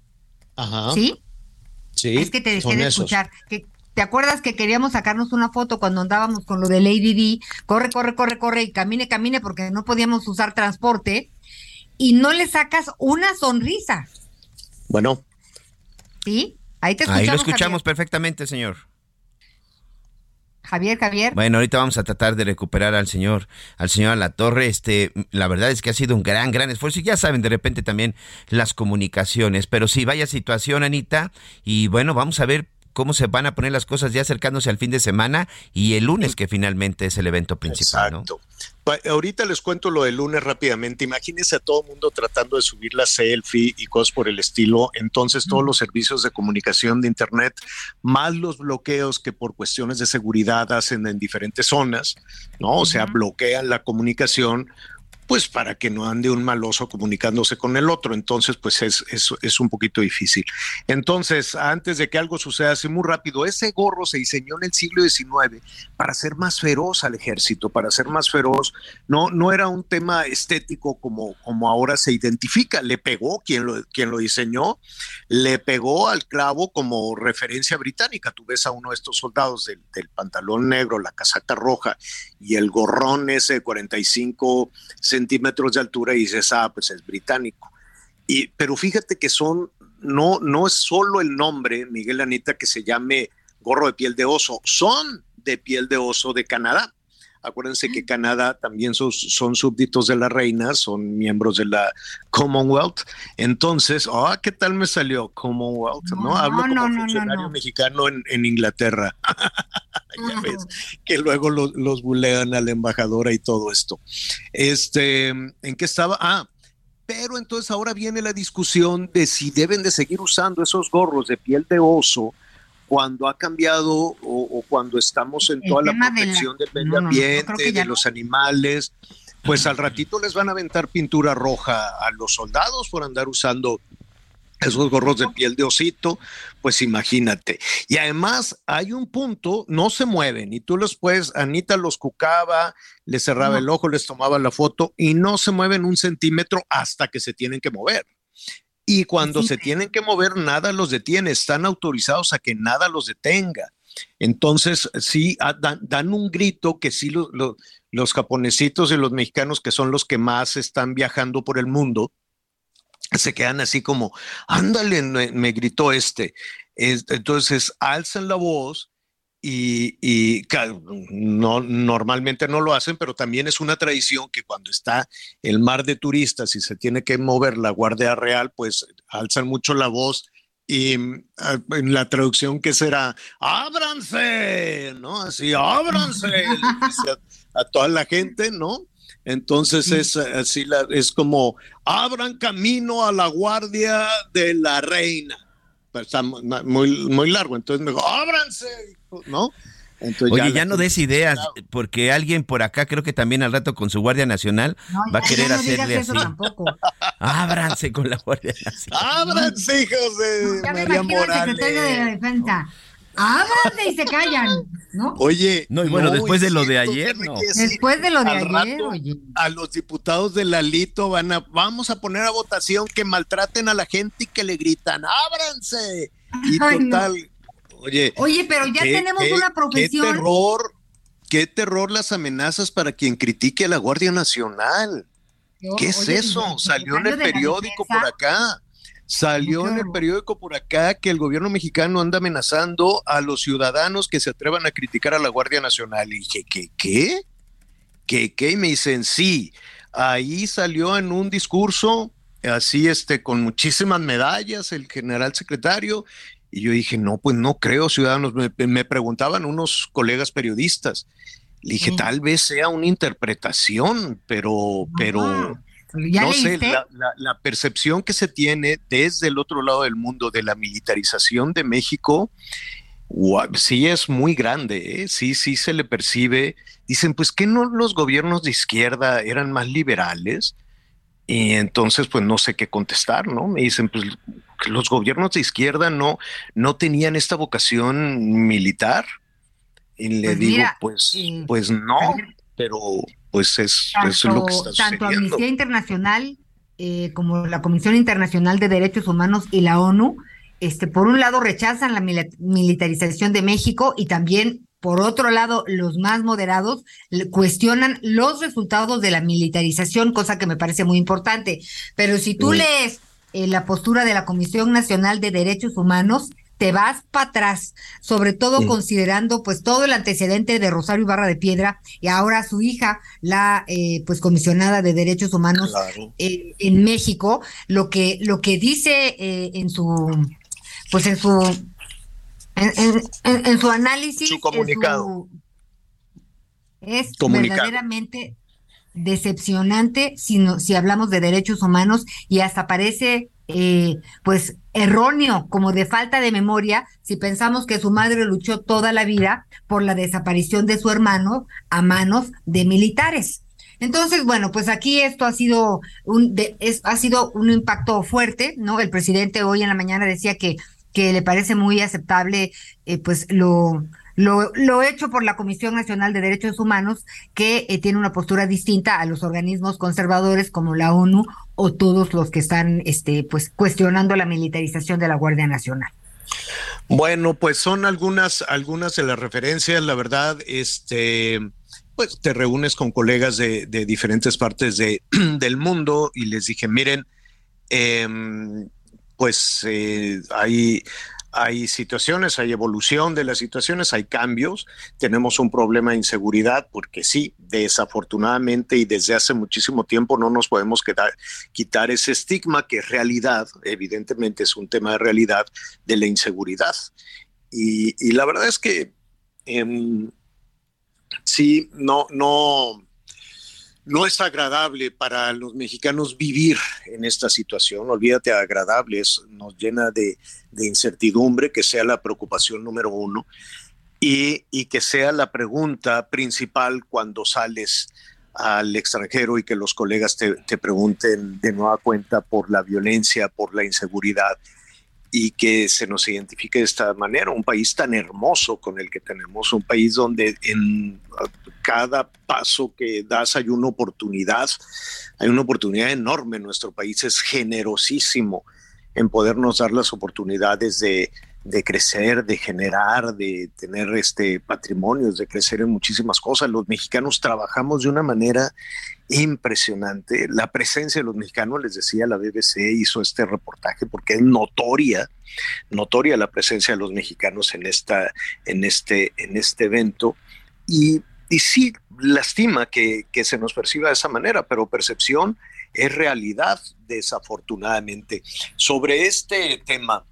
Ajá. ¿Sí? Sí. Es que te dejé de escuchar. Que, ¿Te acuerdas que queríamos sacarnos una foto cuando andábamos con lo de Lady D? Corre, corre, corre, corre y camine, camine porque no podíamos usar transporte y no le sacas una sonrisa. Bueno. ¿Sí? Ahí te escuchamos. Ahí lo escuchamos perfectamente, señor. Javier, Javier. Bueno, ahorita vamos a tratar de recuperar al señor, al señor La Torre. Este, la verdad es que ha sido un gran, gran esfuerzo. Y ya saben, de repente también las comunicaciones. Pero sí, vaya situación, Anita. Y bueno, vamos a ver cómo se van a poner las cosas ya acercándose al fin de semana y el lunes que finalmente es el evento principal. Exacto. Ahorita les cuento lo del lunes rápidamente. Imagínense a todo el mundo tratando de subir la selfie y cosas por el estilo. Entonces todos los servicios de comunicación de Internet, más los bloqueos que por cuestiones de seguridad hacen en diferentes zonas, ¿no? O sea, bloquean la comunicación pues para que no ande un maloso comunicándose con el otro. Entonces, pues es, es, un poquito difícil. Entonces, antes de que algo suceda así muy rápido, ese gorro se diseñó en el siglo XIX para ser más feroz al ejército, para ser más feroz. No, no era un tema estético como, como ahora se identifica. Le pegó quien lo, quien lo diseñó, le pegó al clavo como referencia británica. Tú ves a uno de estos soldados del, pantalón negro, la casaca roja y el gorrón ese de 45 centímetros de altura y dices, ah, pues es británico. Y, pero fíjate que son, no, no es solo el nombre, Miguel Anita, que se llame gorro de piel de oso, son de piel de oso de Canadá. Acuérdense que Canadá también son, son, súbditos de la reina, son miembros de la Commonwealth. Entonces, ah, ¿qué tal me salió Commonwealth? No, hablo como funcionario mexicano en, en Inglaterra. ya ves, que luego los, los bulean a la embajadora y todo esto. Este, ¿en qué estaba? Ah, pero entonces ahora viene la discusión de si deben de seguir usando esos gorros de piel de oso cuando ha cambiado o, cuando estamos en toda la protección del medio ambiente, de los animales, pues al ratito les van a aventar pintura roja a los soldados por andar usando esos gorros de piel de osito, pues imagínate. Y además hay un punto, no se mueven y tú los puedes, Anita los cucaba, les cerraba el ojo, les tomaba la foto y no se mueven un centímetro hasta que se tienen que mover. Y cuando se tienen que mover, nada los detiene, están autorizados a que nada los detenga. Entonces, sí, ah, dan, un grito que sí los japonesitos y los mexicanos, que son los que más están viajando por el mundo, se quedan así como, ándale, me, gritó este. Entonces, alzan la voz y, no, normalmente no lo hacen, pero también es una tradición que cuando está el mar de turistas y se tiene que mover la Guardia Real, pues alzan mucho la voz y ah, en la traducción que será, ábranse, ¿no? Así, ábranse, a, toda la gente, ¿no? Entonces es así, es como, abran camino a la Guardia de la Reina. Está muy, muy largo, entonces me dijo, ábranse, ¿no? Oye, ya, no des ideas, porque alguien por acá, creo que también al rato con su Guardia Nacional, va a querer hacerle así. Ábranse con la Guardia Nacional. Ábranse, hijos de ya María me Morales. Secretario de la Defensa. Ábranse y se callan, ¿no? Oye, no, y bueno, después de lo de ayer, no. Después de lo de ayer, oye. A los diputados del Alito van a, vamos a poner a votación que maltraten a la gente y que le gritan, ábranse. Y total, Oye, Oye, pero ya tenemos una profesión. Qué terror, qué terror las amenazas para quien critique a la Guardia Nacional. ¿Qué es eso? Salió en el periódico por acá. Salió en el periódico por acá que el gobierno mexicano anda amenazando a los ciudadanos que se atrevan a criticar a la Guardia Nacional. Y dije, ¿qué? ¿Qué? ¿Qué? ¿Qué? Y me dicen, sí. Ahí salió en un discurso así este con muchísimas medallas el general secretario y yo dije, no, pues no creo, ciudadanos. Me, preguntaban unos colegas periodistas. Le dije, tal vez sea una interpretación, pero, pero no sé, la, percepción que se tiene desde el otro lado del mundo de la militarización de México, sí es muy grande, ¿eh? sí, sí se le percibe. Dicen, pues que no los gobiernos de izquierda eran más liberales. Y entonces, pues no sé qué contestar, ¿no? Me dicen, pues los gobiernos de izquierda no, no tenían esta vocación militar. Y le pues digo, pues, pues no, pero pues es, lo que está Tanto Amnistía Internacional eh, como la Comisión Internacional de Derechos Humanos y la ONU, este, por un lado rechazan la militarización de México y también por otro lado, los más moderados cuestionan los resultados de la militarización, cosa que me parece muy importante. Pero si tú lees eh, la postura de la Comisión Nacional de Derechos Humanos, te vas para atrás, sobre todo considerando pues todo el antecedente de Rosario Ibarra de Piedra y ahora su hija, la eh, pues comisionada de derechos humanos eh, en México, lo que lo que dice en su pues en su en, su análisis, su comunicado. es verdaderamente decepcionante si, si hablamos de derechos humanos y hasta parece eh, pues erróneo, como de falta de memoria, si pensamos que su madre luchó toda la vida por la desaparición de su hermano a manos de militares. Entonces, bueno, pues aquí esto ha sido un es, ha sido un impacto fuerte, ¿no? El presidente hoy en la mañana decía que que le parece muy aceptable, eh, pues lo lo, lo, hecho por la Comisión Nacional de Derechos Humanos, que eh, tiene una postura distinta a los organismos conservadores como la ONU o todos los que están este, pues, cuestionando la militarización de la Guardia Nacional. Bueno, pues son algunas, algunas de las referencias, la verdad, este, pues te reúnes con colegas de, de diferentes partes de, del mundo y les dije, miren, em, pues eh, hay hay situaciones, hay evolución de las situaciones, hay cambios, tenemos un problema de inseguridad porque sí, desafortunadamente y desde hace muchísimo tiempo no nos podemos quitar ese estigma que es realidad, evidentemente es un tema de realidad de la inseguridad. Y, la verdad es que em, sí, no, no, no es agradable para los mexicanos vivir en esta situación, olvídate agradable, nos llena de, incertidumbre, que sea la preocupación número uno y, que sea la pregunta principal cuando sales al extranjero y que los colegas te, te pregunten de nueva cuenta por la violencia, por la inseguridad y que se nos identifique de esta manera, un país tan hermoso con el que tenemos, un país donde en cada paso que das hay una oportunidad, hay una oportunidad enorme, nuestro país es generosísimo en podernos dar las oportunidades de, de crecer, de generar, de tener este patrimonios, de crecer en muchísimas cosas. Los mexicanos trabajamos de una manera impresionante. La presencia de los mexicanos, les decía, la BBC hizo este reportaje porque es notoria, notoria la presencia de los mexicanos en esta, en este, en este evento. Y, y sí, lastima que, que se nos perciba de esa manera, pero percepción es realidad, desafortunadamente. Sobre este tema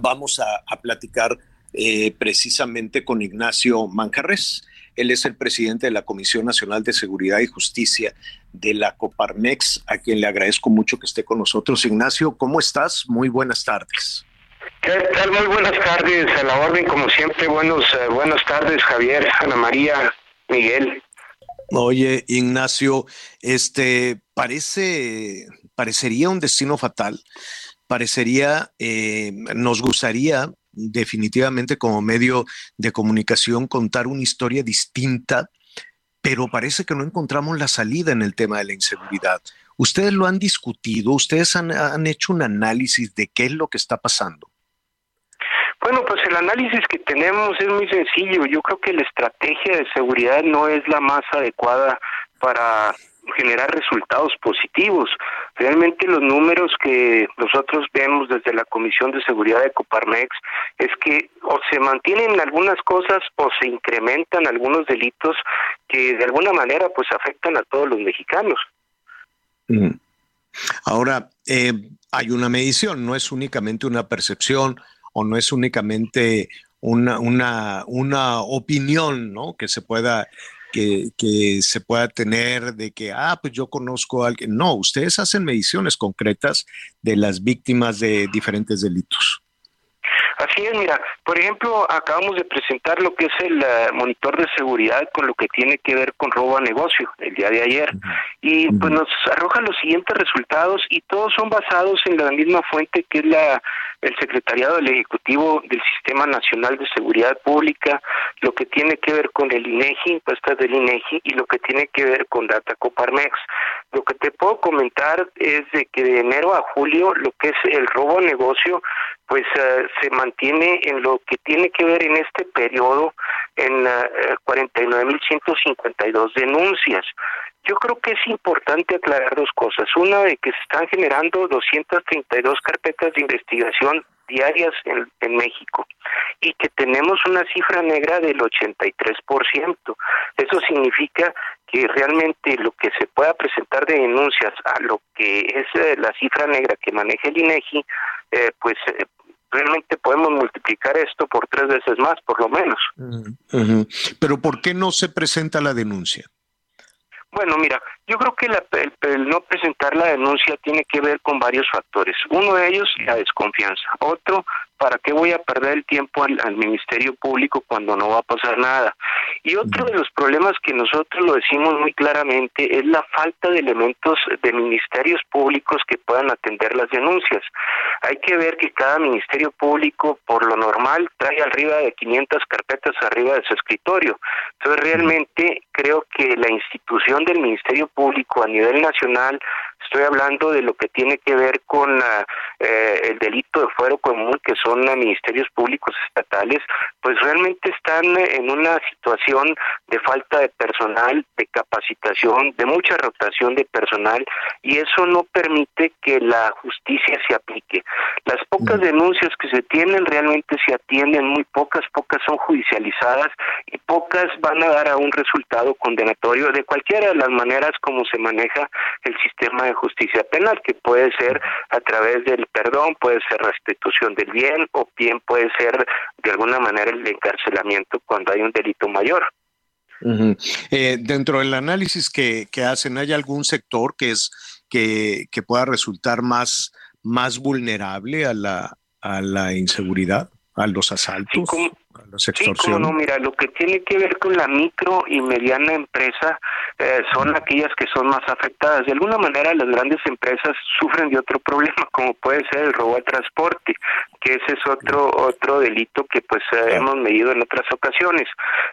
vamos a, platicar eh, precisamente con Ignacio Manjarres. Él es el presidente de la Comisión Nacional de Seguridad y Justicia de la Coparmex, a quien le agradezco mucho que esté con nosotros. Ignacio, ¿cómo estás? Muy buenas tardes. ¿Qué tal? Muy buenas tardes, a la orden, como siempre. Buenos, eh, buenas tardes, Javier, Ana María, Miguel. Oye, Ignacio, este parece, parecería un destino fatal parecería, eh, nos gustaría definitivamente como medio de comunicación contar una historia distinta, pero parece que no encontramos la salida en el tema de la inseguridad. ¿Ustedes lo han discutido? ¿Ustedes han, han hecho un análisis de qué es lo que está pasando? Bueno, pues el análisis que tenemos es muy sencillo. Yo creo que la estrategia de seguridad no es la más adecuada para generar resultados positivos. Realmente los números que nosotros vemos desde la Comisión de Seguridad de Coparmex es que o se mantienen algunas cosas o se incrementan algunos delitos que de alguna manera pues afectan a todos los mexicanos. Ahora, eh, hay una medición, no es únicamente una percepción o no es únicamente una, una, una opinión ¿no? que se pueda que, se pueda tener de que, ah, pues yo conozco a alguien. No, ustedes hacen mediciones concretas de las víctimas de diferentes delitos. Así es, mira, por ejemplo, acabamos de presentar lo que es el eh, monitor de seguridad con lo que tiene que ver con robo a negocio el día de ayer. Y pues nos arroja los siguientes resultados y todos son basados en la misma fuente que es la el Secretariado del Ejecutivo del Sistema Nacional de Seguridad Pública, lo que tiene que ver con el INEGI, encuestas del INEGI y lo que tiene que ver con Data Coparmex. Lo que te puedo comentar es de que de enero a julio lo que es el robo a negocio pues eh, se mantiene en lo que tiene que ver en este periodo en uh, eh, 49.152 denuncias. Yo creo que es importante aclarar dos cosas. Una de que se están generando 232 carpetas de investigación diarias en, México y que tenemos una cifra negra del 83%. Eso significa que realmente lo que se pueda presentar de denuncias a lo que es eh, la cifra negra que maneja el INEGI, eh, pues eh, realmente podemos multiplicar esto por tres veces más, por lo menos. Pero ¿por qué no se presenta la denuncia? Bueno, mira, yo creo que el, no presentar la denuncia tiene que ver con varios factores. Uno de ellos, la desconfianza. Otro, ¿para qué voy a perder el tiempo al, Ministerio Público cuando no va a pasar nada? Y otro de los problemas que nosotros lo decimos muy claramente es la falta de elementos de ministerios públicos que puedan atender las denuncias. Hay que ver que cada ministerio público, por lo normal, trae arriba de 500 carpetas arriba de su escritorio. Entonces, realmente creo que la institución del Ministerio Público a nivel nacional Estoy hablando de lo que tiene que ver con ah, eh, el delito de fuero común, que son ministerios públicos estatales, pues realmente están en una situación de falta de personal, de capacitación, de mucha rotación de personal, y eso no permite que la justicia se aplique. Las pocas denuncias que se tienen realmente se atienden, muy pocas, pocas son judicializadas y pocas van a dar a un resultado condenatorio de cualquiera de las maneras como se maneja el sistema de justicia penal, que puede ser a través del perdón, puede ser restitución del bien o bien puede ser de alguna manera el encarcelamiento cuando hay un delito mayor. Eh, dentro del análisis que, hacen, ¿hay algún sector que es que, que pueda resultar más, más vulnerable a la, a la inseguridad, a los asaltos? Sí, como no, mira, lo que tiene que ver con la micro y mediana empresa eh, son aquellas que son más afectadas. De alguna manera las grandes empresas sufren de otro problema, como puede ser el robo de transporte, que ese es otro otro delito que pues eh, hemos medido en otras ocasiones.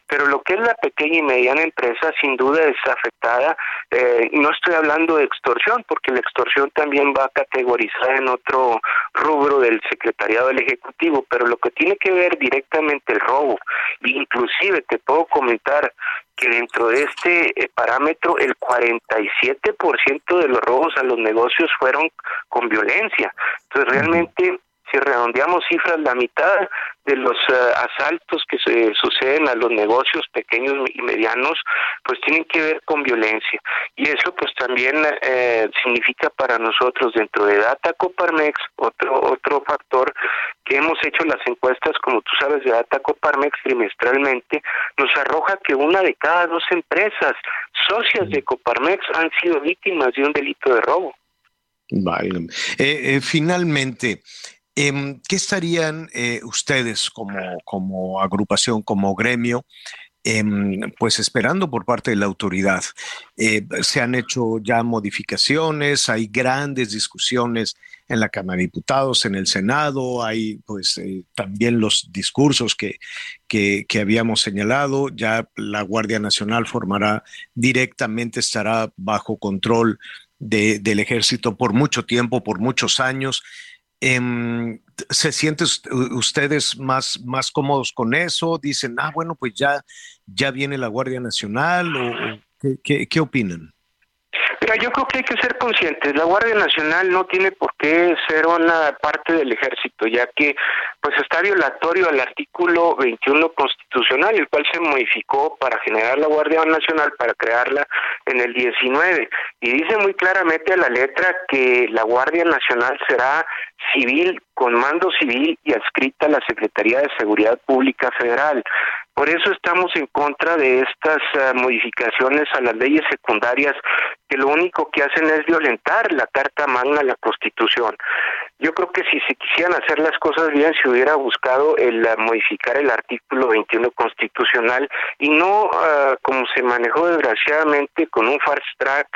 Pero lo que es la pequeña y mediana empresa sin duda es afectada. Eh, no estoy hablando de extorsión, porque la extorsión también va categorizada en otro rubro del secretariado del Ejecutivo, pero lo que tiene que ver directamente el robo. Inclusive te puedo comentar que dentro de este eh, parámetro el 47% de los robos a los negocios fueron con violencia. Entonces realmente si redondeamos cifras, la mitad de los eh, asaltos que se suceden a los negocios pequeños y medianos, pues tienen que ver con violencia. Y eso pues también eh, significa para nosotros dentro de Data Coparmex, otro, otro factor que hemos hecho las encuestas, como tú sabes, de Data Coparmex trimestralmente, nos arroja que una de cada dos empresas socias de Coparmex han sido víctimas de un delito de robo. Vale. Eh, finalmente, Em, ¿Qué estarían eh, ustedes como, como agrupación, como gremio, em, pues esperando por parte de la autoridad? Eh, se han hecho ya modificaciones, hay grandes discusiones en la Cámara de Diputados, en el Senado, hay pues eh, también los discursos que, que, habíamos señalado, ya la Guardia Nacional formará directamente, estará bajo control del ejército por mucho tiempo, por muchos años. Em, ¿Se sienten ustedes más, más cómodos con eso? Dicen, ah, bueno, pues ya, ya viene la Guardia Nacional o, ¿qué, qué opinan? Mira, yo creo que hay que ser conscientes. La Guardia Nacional no tiene por qué ser una parte del ejército, ya que pues está violatorio al artículo 21 constitucional, el cual se modificó para generar la Guardia Nacional, para crearla en el 19. Y dice muy claramente a la letra que la Guardia Nacional será civil, con mando civil y adscrita a la Secretaría de Seguridad Pública Federal. Por eso estamos en contra de estas eh, modificaciones a las leyes secundarias que lo único que hacen es violentar la Carta Magna la Constitución. Yo creo que si se quisieran hacer las cosas bien, se hubiera buscado el eh, modificar el artículo 21 constitucional y no eh, como se manejó desgraciadamente con un fast track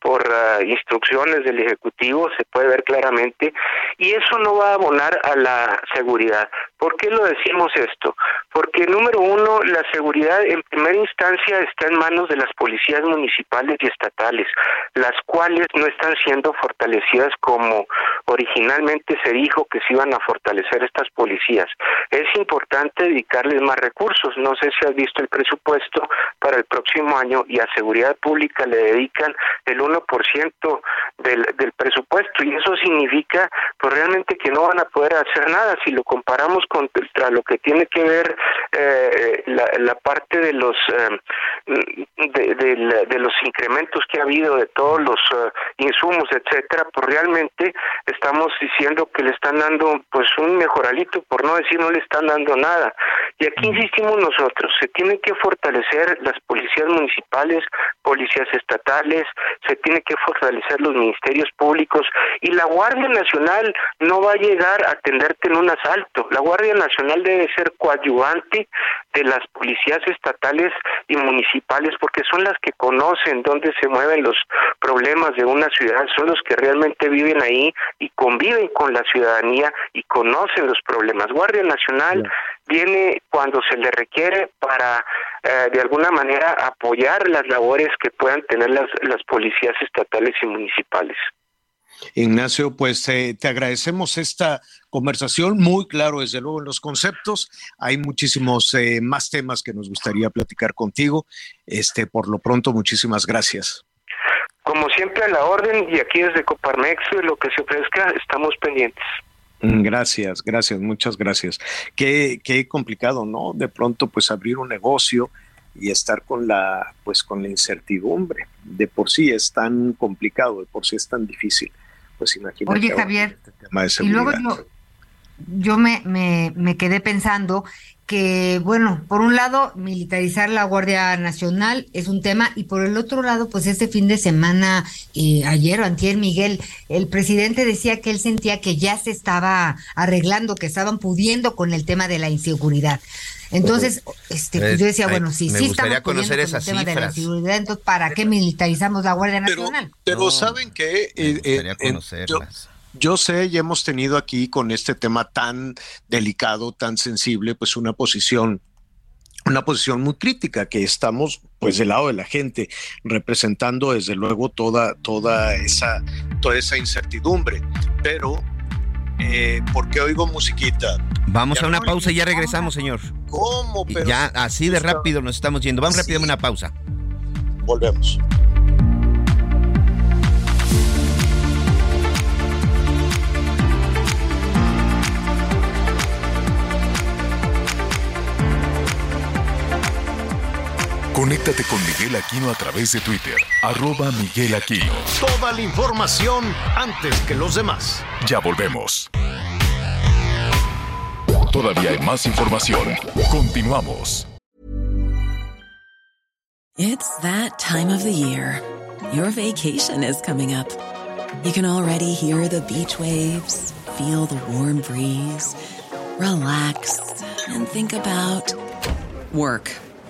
por instrucciones del Ejecutivo, se puede ver claramente, y eso no va a abonar a la seguridad. ¿Por qué lo decimos esto? Porque número uno, la seguridad en primera instancia está en manos de las policías municipales y estatales, las cuales no están siendo fortalecidas como originalmente se dijo que se iban a fortalecer estas policías. Es importante dedicarles más recursos. No sé si has visto el presupuesto para el próximo año y a seguridad pública le dedican el 1% del, del presupuesto y eso significa pues realmente que no van a poder hacer nada si lo comparamos contra lo que tiene que ver eh, la, parte de los eh, de, los incrementos que ha habido de todos los eh, insumos etcétera pues realmente estamos diciendo que le están dando pues un mejoralito por no decir no le están dando nada. Y aquí insistimos nosotros se tienen que fortalecer las policías municipales policías estatales se tiene que fortalecer los ministerios públicos y la Guardia Nacional no va a llegar a atenderte en un asalto la Guardia Nacional debe ser coadyuvante de las policías estatales y municipales porque son las que conocen dónde se mueven los problemas de una ciudad, son los que realmente viven ahí y conviven con la ciudadanía y conocen los problemas. Guardia Nacional viene cuando se le requiere para eh, de alguna manera apoyar las labores que puedan tener las, las policías estatales y municipales. Ignacio, pues eh, te agradecemos esta conversación, muy claro desde luego en los conceptos. Hay muchísimos eh, más temas que nos gustaría platicar contigo. Este, por lo pronto, muchísimas gracias. Como siempre a la orden y aquí desde Coparmex, lo que se ofrezca, estamos pendientes. Mm, gracias, gracias, muchas gracias. Qué, qué complicado, ¿no? De pronto, pues abrir un negocio y estar con la, pues con la incertidumbre. De por sí es tan complicado, de por sí es tan difícil. Pues Oye, Javier, este y luego yo me, me, me quedé pensando que, bueno, por un lado, militarizar la Guardia Nacional es un tema, y por el otro lado, pues este fin de semana, eh, ayer o antier, Miguel, el presidente decía que él sentía que ya se estaba arreglando, que estaban pudiendo con el tema de la inseguridad. Entonces, este, pues yo decía, bueno, si sí estamos conocer esas el tema de la seguridad, entonces, ¿para qué militarizamos la Guardia Nacional? Pero, ¿saben qué? Eh, eh, conocerlas yo sé y hemos tenido aquí con este tema tan delicado, tan sensible, pues una posición una posición muy crítica que estamos pues del lado de la gente representando desde luego toda toda esa toda esa incertidumbre pero eh, ¿por qué oigo musiquita? Vamos a una pausa y ya regresamos, señor. ¿Cómo? Pero ya así de rápido nos estamos yendo. Vamos rápido a una pausa. Volvemos. Conéctate con Miguel Aquino a través de Twitter, arroba Miguel Aquino. Toda la información antes que los demás. Ya volvemos. Todavía hay más información. Continuamos. It's that time of the year. Your vacation is coming up. You can already hear the beach waves, feel the warm breeze, relax and think about work.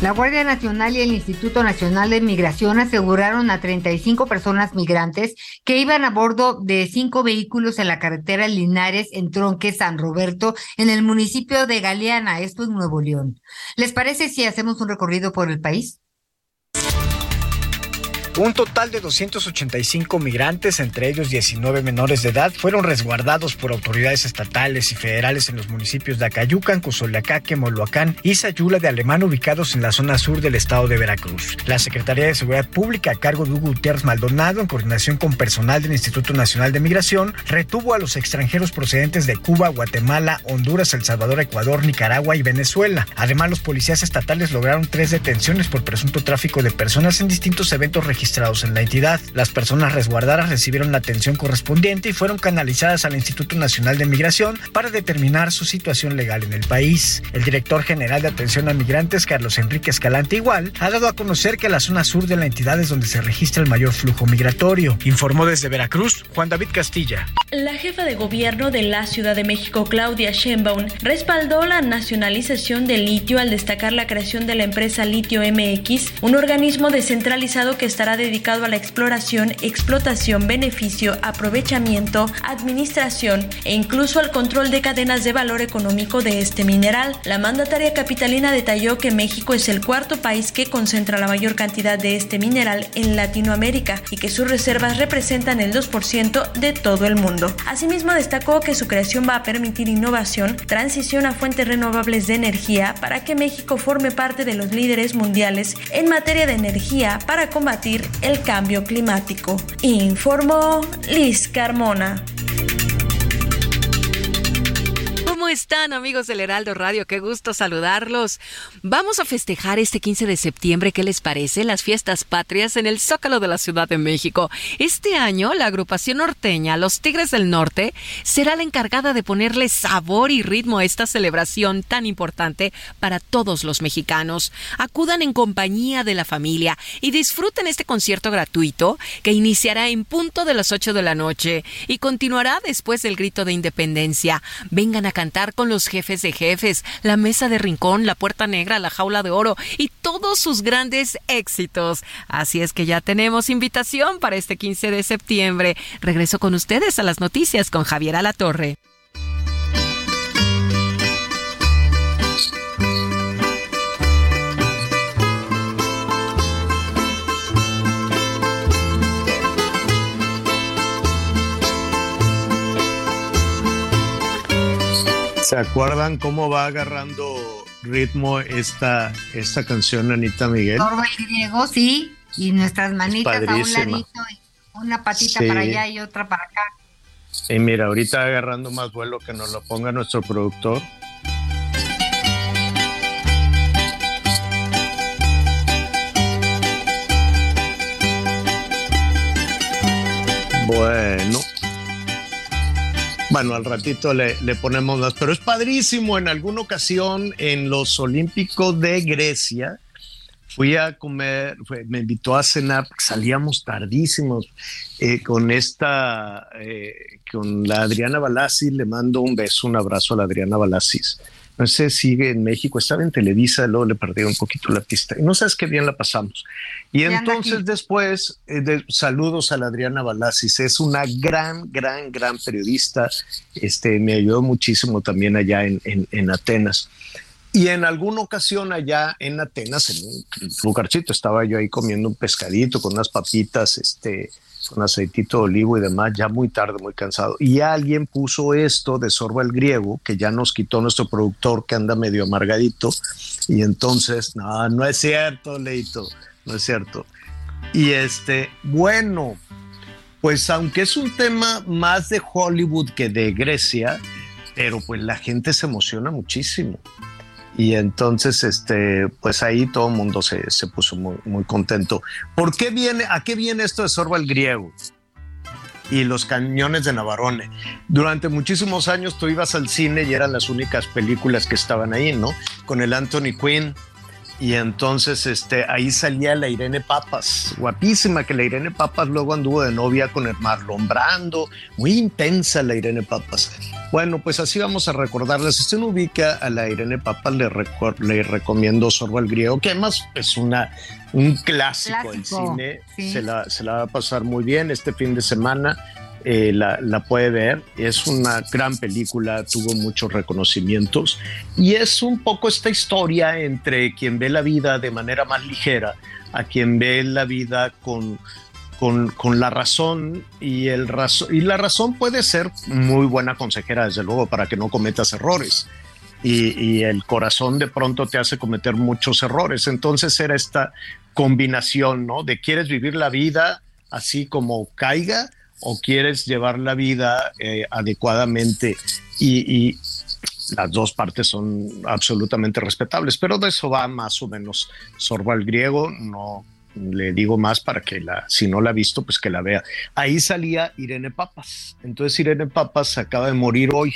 La Guardia Nacional y el Instituto Nacional de Migración aseguraron a 35 personas migrantes que iban a bordo de cinco vehículos en la carretera Linares en Tronque San Roberto en el municipio de Galeana, esto es Nuevo León. ¿Les parece si hacemos un recorrido por el país? Un total de 285 migrantes, entre ellos 19 menores de edad, fueron resguardados por autoridades estatales y federales en los municipios de Acayucan, Cusoleacaque, Moloacán y Sayula de Alemán, ubicados en la zona sur del estado de Veracruz. La Secretaría de Seguridad Pública, a cargo de Hugo Gutiérrez Maldonado, en coordinación con personal del Instituto Nacional de Migración, retuvo a los extranjeros procedentes de Cuba, Guatemala, Honduras, El Salvador, Ecuador, Nicaragua y Venezuela. Además, los policías estatales lograron tres detenciones por presunto tráfico de personas en distintos eventos registrados registrados en la entidad. Las personas resguardadas recibieron la atención correspondiente y fueron canalizadas al Instituto Nacional de Migración para determinar su situación legal en el país. El director general de atención a migrantes, Carlos Enrique Escalante Igual, ha dado a conocer que la zona sur de la entidad es donde se registra el mayor flujo migratorio. Informó desde Veracruz Juan David Castilla. La jefa de gobierno de la Ciudad de México, Claudia Sheinbaum, respaldó la nacionalización del litio al destacar la creación de la empresa Litio MX, un organismo descentralizado que estará dedicado a la exploración, explotación, beneficio, aprovechamiento, administración e incluso al control de cadenas de valor económico de este mineral. La mandataria capitalina detalló que México es el cuarto país que concentra la mayor cantidad de este mineral en Latinoamérica y que sus reservas representan el 2% de todo el mundo. Asimismo destacó que su creación va a permitir innovación, transición a fuentes renovables de energía para que México forme parte de los líderes mundiales en materia de energía para combatir el cambio climático, informó Liz Carmona. ¿Cómo están amigos del Heraldo Radio? Qué gusto saludarlos. Vamos a festejar este 15 de septiembre, ¿qué les parece? Las fiestas patrias en el Zócalo de la Ciudad de México. Este año la agrupación norteña, los Tigres del Norte, será la encargada de ponerle sabor y ritmo a esta celebración tan importante para todos los mexicanos. Acudan en compañía de la familia y disfruten este concierto gratuito que iniciará en punto de las 8 de la noche y continuará después del grito de independencia. Vengan a cantar con los jefes de jefes, la mesa de rincón, la puerta negra, la jaula de oro y todos sus grandes éxitos. Así es que ya tenemos invitación para este 15 de septiembre. Regreso con ustedes a las noticias con Javier Alatorre. ¿Se acuerdan cómo va agarrando ritmo esta, esta canción, Anita Miguel? Torba y griego, sí. y nuestras manitas a un ladito, y una patita para allá y otra para acá. Y mira, ahorita agarrando más vuelo que nos lo ponga nuestro productor. Bueno. Bueno, al ratito le, ponemos más, pero es padrísimo. En alguna ocasión en los Olímpicos de Grecia, fui a comer, me invitó a cenar, salíamos tardísimos eh, con esta, eh, con la Adriana Balasis, le mando un beso, un abrazo a la Adriana Balasis no sé, sigue en México, estaba en Televisa, luego le perdí un poquito la pista. Y no sabes qué bien la pasamos. Y entonces después, eh, de, saludos a la Adriana Balasis, es una gran, gran, gran periodista. Este, me ayudó muchísimo también allá en, en Atenas. Y en alguna ocasión allá en Atenas, en un lugarcito, estaba yo ahí comiendo un pescadito con unas papitas, este, con aceitito de olivo y demás, ya muy tarde, muy cansado. Y alguien puso esto de Sorba el Griego, que ya nos quitó nuestro productor que anda medio amargadito. Y entonces, no, no es cierto, Leito, no es cierto. Y este, bueno, pues aunque es un tema más de Hollywood que de Grecia, pero pues la gente se emociona muchísimo. Y entonces, este, pues ahí todo el mundo se, puso muy, muy, contento. ¿Por qué viene, a qué viene esto de Sorba el griego? Y los cañones de Navarone. Durante muchísimos años tú ibas al cine y eran las únicas películas que estaban ahí, ¿no? Con el Anthony Quinn, y entonces este, ahí salía la Irene Papas, guapísima, que la Irene Papas luego anduvo de novia con el Marlon Brando, muy intensa la Irene Papas. Bueno, pues así vamos a recordarles. Si usted no ubica a la Irene Papas, le, le recomiendo Sorbo el Griego, que además es una, un clásico, del cine, se, la, se la va a pasar muy bien este fin de semana eh, la, puede ver. Es una gran película, tuvo muchos reconocimientos y es un poco esta historia entre quien ve la vida de manera más ligera a quien ve la vida con, con, la razón y, el y la razón puede ser muy buena consejera, desde luego, para que no cometas errores. Y, y, el corazón de pronto te hace cometer muchos errores. Entonces era esta combinación, ¿no? De quieres vivir la vida así como caiga o quieres llevar la vida eh, adecuadamente y, las dos partes son absolutamente respetables, pero de eso va más o menos Sorba el griego, no le digo más para que la, si no la ha visto, pues que la vea. Ahí salía Irene Papas, entonces Irene Papas acaba de morir hoy,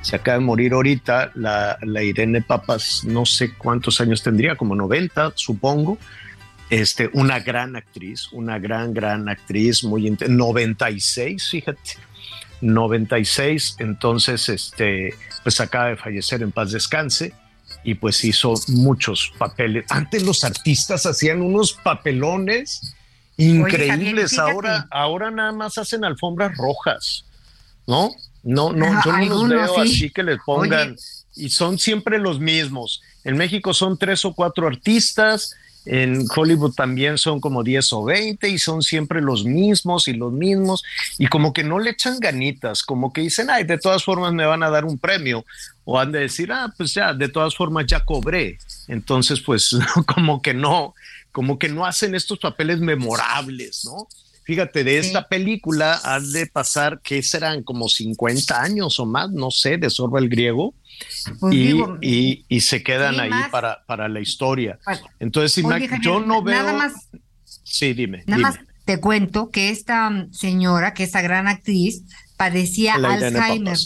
se acaba de morir ahorita, la, la Irene Papas no sé cuántos años tendría, como 90 supongo, este, una gran actriz, una gran, gran actriz, muy 96, fíjate, 96, entonces, este, pues acaba de fallecer en paz descanse y pues hizo muchos papeles. Antes los artistas hacían unos papelones increíbles, ahora, ahora nada más hacen alfombras rojas, ¿no? No, no, yo no los veo así que les pongan y son siempre los mismos. En México son tres o cuatro artistas en Hollywood también son como 10 o 20 y son siempre los mismos y los mismos y como que no le echan ganitas, como que dicen, ay, de todas formas me van a dar un premio o han de decir, ah, pues ya, de todas formas ya cobré. Entonces, pues como que no, como que no hacen estos papeles memorables, ¿no? Fíjate, de esta película han de pasar, ¿qué serán? Como 50 años o más, no sé, de Sorba el Griego pues y, y, se quedan ahí para, para la historia. Entonces, yo no veo. Nada más. Sí, dime. Nada más te cuento que esta mm, señora, que esa gran actriz, padecía Alzheimer.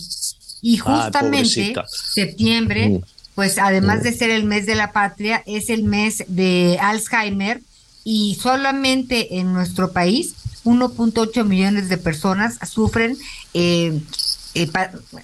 Y ah, justamente septiembre, mm. pues además mm. de ser el mes de la patria, es el mes de Alzheimer y solamente en nuestro país 1.8 millones de personas sufren eh, eh,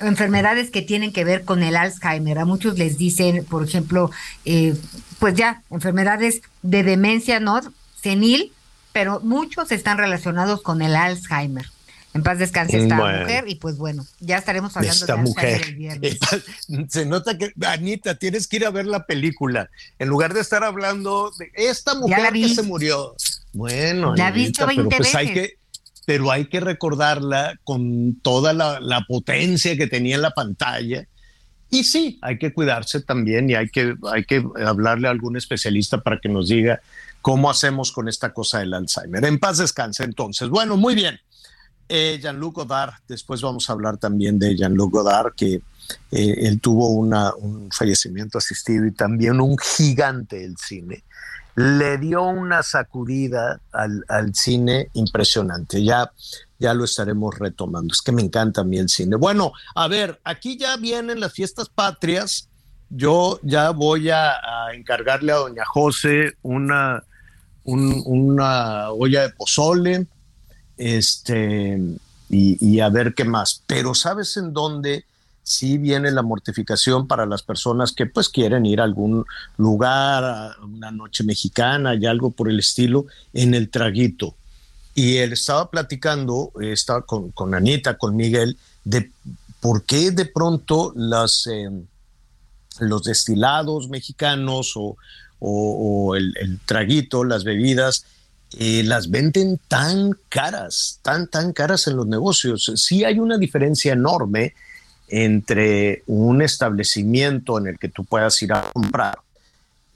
enfermedades que tienen que ver con el Alzheimer. A muchos les dicen, por ejemplo, eh, pues ya, enfermedades de demencia, ¿no? Senil, pero muchos están relacionados con el Alzheimer. En paz descanse esta mujer y pues bueno, ya estaremos hablando esta de mujer. El viernes. Se nota que, Anita, tienes que ir a ver la película en lugar de estar hablando de esta mujer que se murió. Bueno, la visto 20 pero pues hay que pero hay que recordarla con toda la, potencia que tenía en la pantalla. Y sí, hay que cuidarse también y hay que, hay que hablarle a algún especialista para que nos diga cómo hacemos con esta cosa del Alzheimer. En paz descanse entonces. Bueno, muy bien. Eh, Jean-Luc Godard, después vamos a hablar también de Jean-Luc Godard, que eh, él tuvo una, un fallecimiento asistido y también un gigante del cine. Le dio una sacudida al, al cine impresionante. Ya ya lo estaremos retomando. Es que me encanta a mí el cine. Bueno, a ver, aquí ya vienen las fiestas patrias. Yo ya voy a, encargarle a doña José una, una olla de pozole, este, y, a ver qué más. Pero ¿sabes en dónde? Sí viene la mortificación para las personas que pues quieren ir a algún lugar, a una noche mexicana y algo por el estilo, en el traguito. Y él estaba platicando, estaba con, con Anita, con Miguel, de por qué de pronto las, em, los destilados mexicanos o, el, traguito, las bebidas, eh, las venden tan caras, tan, tan caras en los negocios. Sí hay una diferencia enorme entre un establecimiento en el que tú puedas ir a comprar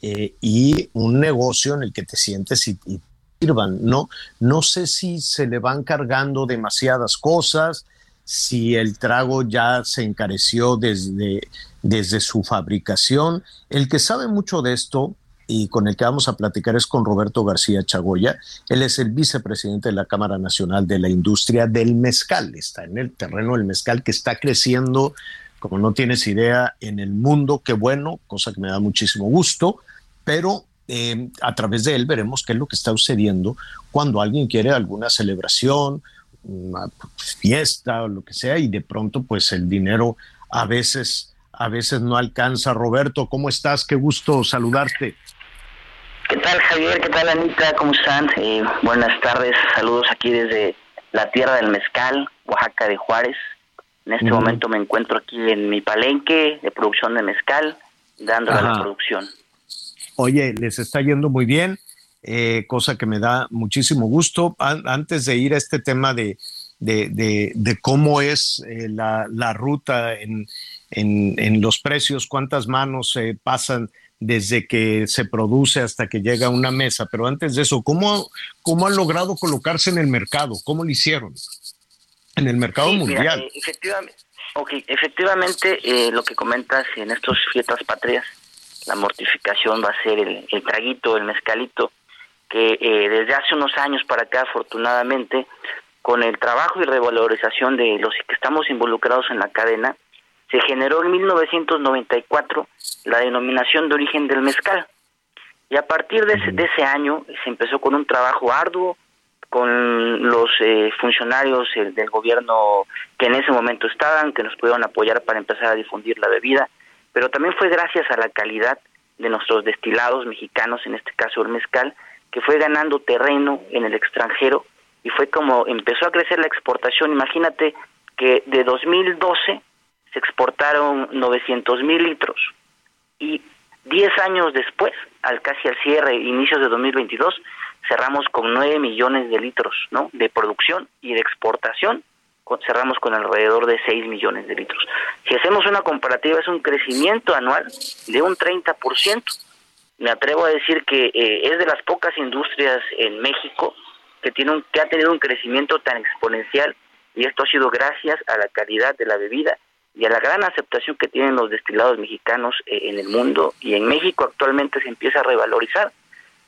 eh, y un negocio en el que te sientes y, y no, no sé si se le van cargando demasiadas cosas, si el trago ya se encareció desde, desde su fabricación. El que sabe mucho de esto y con el que vamos a platicar es con Roberto García Chagoya. Él es el vicepresidente de la Cámara Nacional de la Industria del Mezcal. Está en el terreno del mezcal que está creciendo, como no tienes idea, en el mundo. Qué bueno, cosa que me da muchísimo gusto. Pero eh, a través de él veremos qué es lo que está sucediendo cuando alguien quiere alguna celebración, una fiesta o lo que sea y de pronto pues el dinero a veces a veces no alcanza. Roberto, ¿cómo estás? Qué gusto saludarte. ¿Qué tal Javier? ¿Qué tal Anita? ¿Cómo están? Eh, buenas tardes, saludos aquí desde la tierra del mezcal, Oaxaca de Juárez. En este momento me encuentro aquí en mi palenque de producción de mezcal, dándole a la producción oye, les está yendo muy bien, eh, cosa que me da muchísimo gusto. antes de ir a este tema de, de, cómo es eh, la, la, ruta en, en, los precios, cuántas manos se pasan desde que se produce hasta que llega a una mesa, pero antes de eso, ¿cómo, cómo han logrado colocarse en el mercado? ¿Cómo lo hicieron? En el mercado mundial. Eh, efectivamente, okay, efectivamente lo que comentas en estos fiestas patrias, la mortificación va a ser el, traguito, el mezcalito, que eh, desde hace unos años para acá, afortunadamente, con el trabajo y revalorización de los que estamos involucrados en la cadena, se generó en 1994 la denominación de origen del mezcal. Y a partir de ese, de ese año se empezó con un trabajo arduo con los eh, funcionarios eh, del gobierno que en ese momento estaban, que nos pudieron apoyar para empezar a difundir la bebida pero también fue gracias a la calidad de nuestros destilados mexicanos, en este caso el mezcal, que fue ganando terreno en el extranjero y fue como empezó a crecer la exportación. Imagínate que de 2012 se exportaron 900 mil litros y 10 años después, al casi al cierre, inicios de 2022, cerramos con 9 millones de litros ¿no? de producción y de exportación cerramos con alrededor de 6 millones de litros. Si hacemos una comparativa, es un crecimiento anual de un 30%. Me atrevo a decir que eh, es de las pocas industrias en México que, tiene un, que ha tenido un crecimiento tan exponencial y esto ha sido gracias a la calidad de la bebida y a la gran aceptación que tienen los destilados mexicanos eh, en el mundo y en México actualmente se empieza a revalorizar.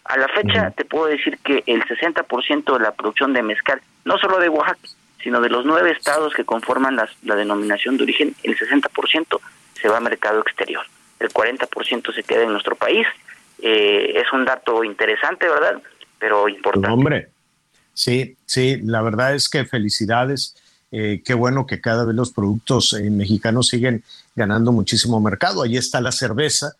A la fecha te puedo decir que el 60% de la producción de mezcal, no solo de Oaxaca, sino de los nueve estados que conforman la denominación de origen, el 60% se va a mercado exterior, el 40% se queda en nuestro país. Eh, es un dato interesante, ¿verdad? Pero importante. Hombre, sí, sí, la verdad es que felicidades. Eh, qué bueno que cada vez los productos eh, mexicanos siguen ganando muchísimo mercado. Ahí está la cerveza,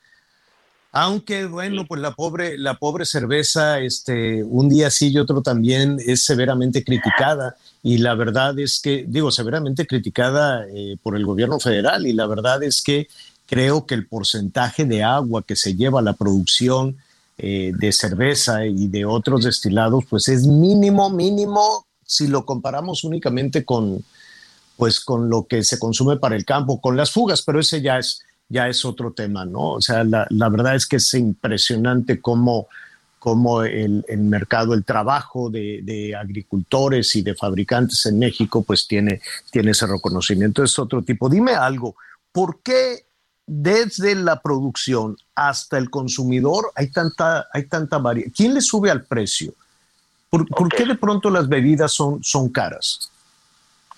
aunque bueno, pues la pobre, la pobre cerveza, este, un día sí y otro también es severamente criticada. Y la verdad es que, digo, severamente criticada eh, por el gobierno federal. Y la verdad es que creo que el porcentaje de agua que se lleva a la producción eh, de cerveza y de otros destilados, pues es mínimo, mínimo, si lo comparamos únicamente con, pues con lo que se consume para el campo, con las fugas, pero ese ya es ya es otro tema, ¿no? O sea, la, verdad es que es impresionante cómo, cómo el, mercado, el trabajo de, agricultores y de fabricantes en México, pues tiene, tiene ese reconocimiento. Es otro tipo. Dime algo, ¿por qué desde la producción hasta el consumidor hay tanta, hay tanta variedad? ¿Quién le sube al precio? ¿Por, qué de pronto las bebidas son, son caras?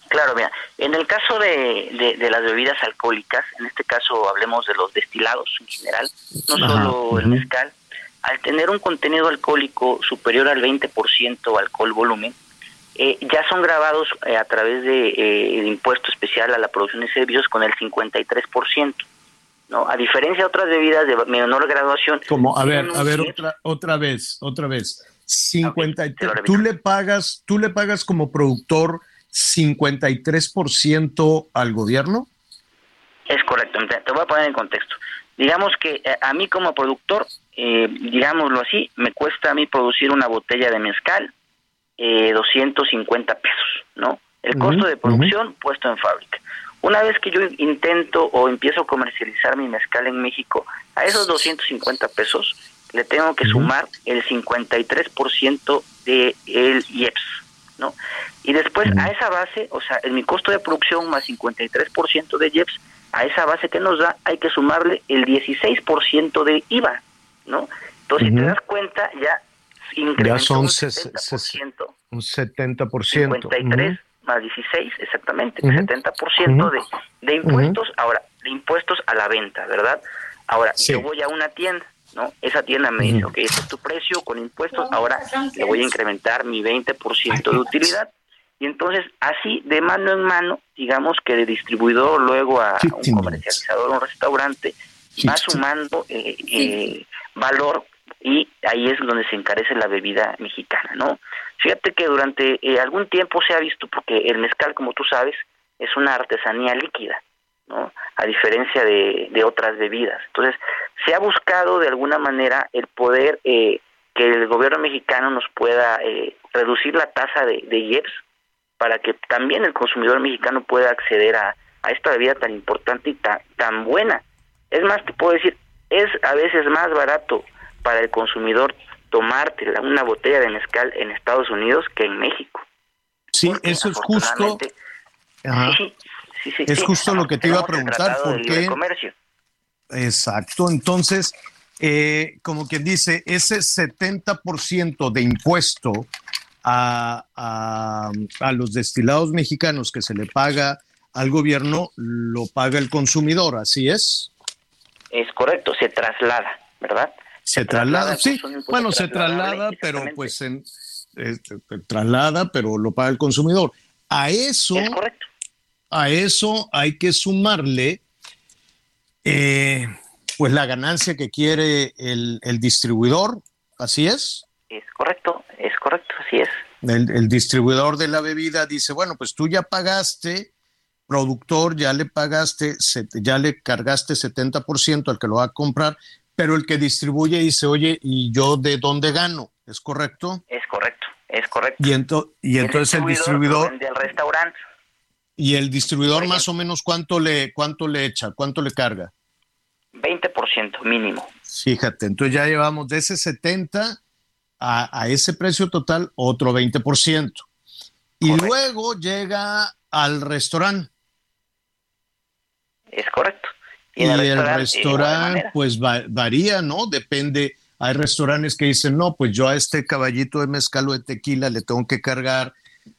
Claro, mira, en el caso de, de, las bebidas alcohólicas, en este caso hablemos de los destilados en general, no solo el mezcal, al tener un contenido alcohólico superior al 20% alcohol volumen, eh, ya son grabados eh, a través de, eh, impuesto especial a la producción de servicios con el 53%. ¿no? A diferencia de otras bebidas de menor graduación. Como, a ver, a ver, otra, otra vez, otra vez. 53, tú le pagas, tú le pagas como productor 53% al gobierno? Es correcto, te voy a poner en contexto. Digamos que a mí como productor eh, digámoslo así, me cuesta a mí producir una botella de mezcal eh, 250 pesos, ¿no? El costo de producción puesto en fábrica. Una vez que yo intento o empiezo a comercializar mi mezcal en México, a esos 250 pesos le tengo que sumar el 53% de el IEPS, ¿no? Y después a esa base, o sea, en mi costo de producción más 53% de IEPS, a esa base que nos da hay que sumarle el 16% de IVA, ¿no? Entonces, si te das cuenta, ya incrementó son un 70%. Un 70%. 53 más 16, exactamente, uh 70% de, de impuestos, ahora, de impuestos a la venta, ¿verdad? Ahora, yo voy a una tienda, ¿no? Esa tienda me dice, ok, ese es tu precio con impuestos, ahora le voy a incrementar mi 20% de utilidad. Y entonces, así, de mano en mano, digamos que de distribuidor luego a un comercializador, un restaurante, va sumando eh, eh, valor y ahí es donde se encarece la bebida mexicana, ¿no? Fíjate que durante eh, algún tiempo se ha visto, porque el mezcal, como tú sabes, es una artesanía líquida, ¿no? A diferencia de, de otras bebidas. Entonces, se ha buscado de alguna manera el poder que el gobierno mexicano nos pueda reducir la tasa de, de IEPS para que también el consumidor mexicano pueda acceder a, a esta bebida tan importante y tan, tan buena es más, te puedo decir, es a veces más barato para el consumidor tomarte una botella de mezcal en Estados Unidos que en México. Sí, eso es justo. Es justo lo que te iba a preguntar. ¿Por qué? Comercio. Exacto. Entonces, eh, como quien dice, ese 70% de impuesto a, a, a, los destilados mexicanos que se le paga al gobierno, lo paga el consumidor, ¿así es? Es correcto, se traslada, ¿verdad? Se, traslada, sí. Bueno, se traslada, pero pues en, este, traslada, pero lo paga el consumidor. A eso, es correcto. A eso hay que sumarle, eh, pues la ganancia que quiere el, distribuidor, ¿así es? Es correcto, es correcto, así es. El, el, distribuidor de la bebida dice, bueno, pues tú ya pagaste productor ya le pagaste, ya le cargaste 70% al que lo va a comprar, pero el que distribuye dice, oye, ¿y yo de dónde gano? ¿Es correcto? Es correcto, es correcto. Y, y entonces el distribuidor... Del restaurante. ¿Y el distribuidor más o menos cuánto le, cuánto le echa, cuánto le carga? 20% mínimo. Fíjate, entonces ya llevamos de ese 70 a, a ese precio total otro 20%. Y luego llega al restaurante es correcto. Y, el restaurante, pues varía, ¿no? Depende. Hay restaurantes que dicen, no, pues yo a este caballito de mezcal o de tequila le tengo que cargar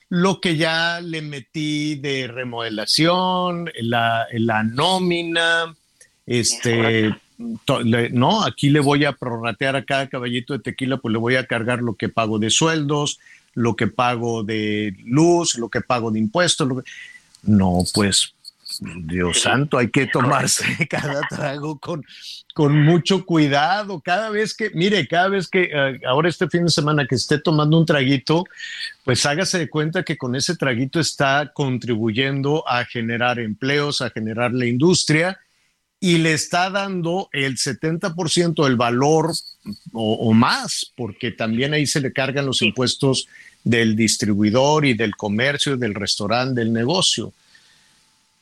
lo que ya le metí de remodelación, la, la nómina, este, no, aquí le voy a prorratear a cada caballito de tequila, pues le voy a cargar lo que pago de sueldos, lo que pago de luz, lo que pago de impuestos. No, pues Dios santo, hay que tomarse cada trago con, con mucho cuidado. Cada vez que, mire, cada vez que eh, ahora este fin de semana que esté tomando un traguito, pues hágase de cuenta que con ese traguito está contribuyendo a generar empleos, a generar la industria y le está dando el 70% del valor o, o, más, porque también ahí se le cargan los impuestos del distribuidor y del comercio, del restaurante, del negocio.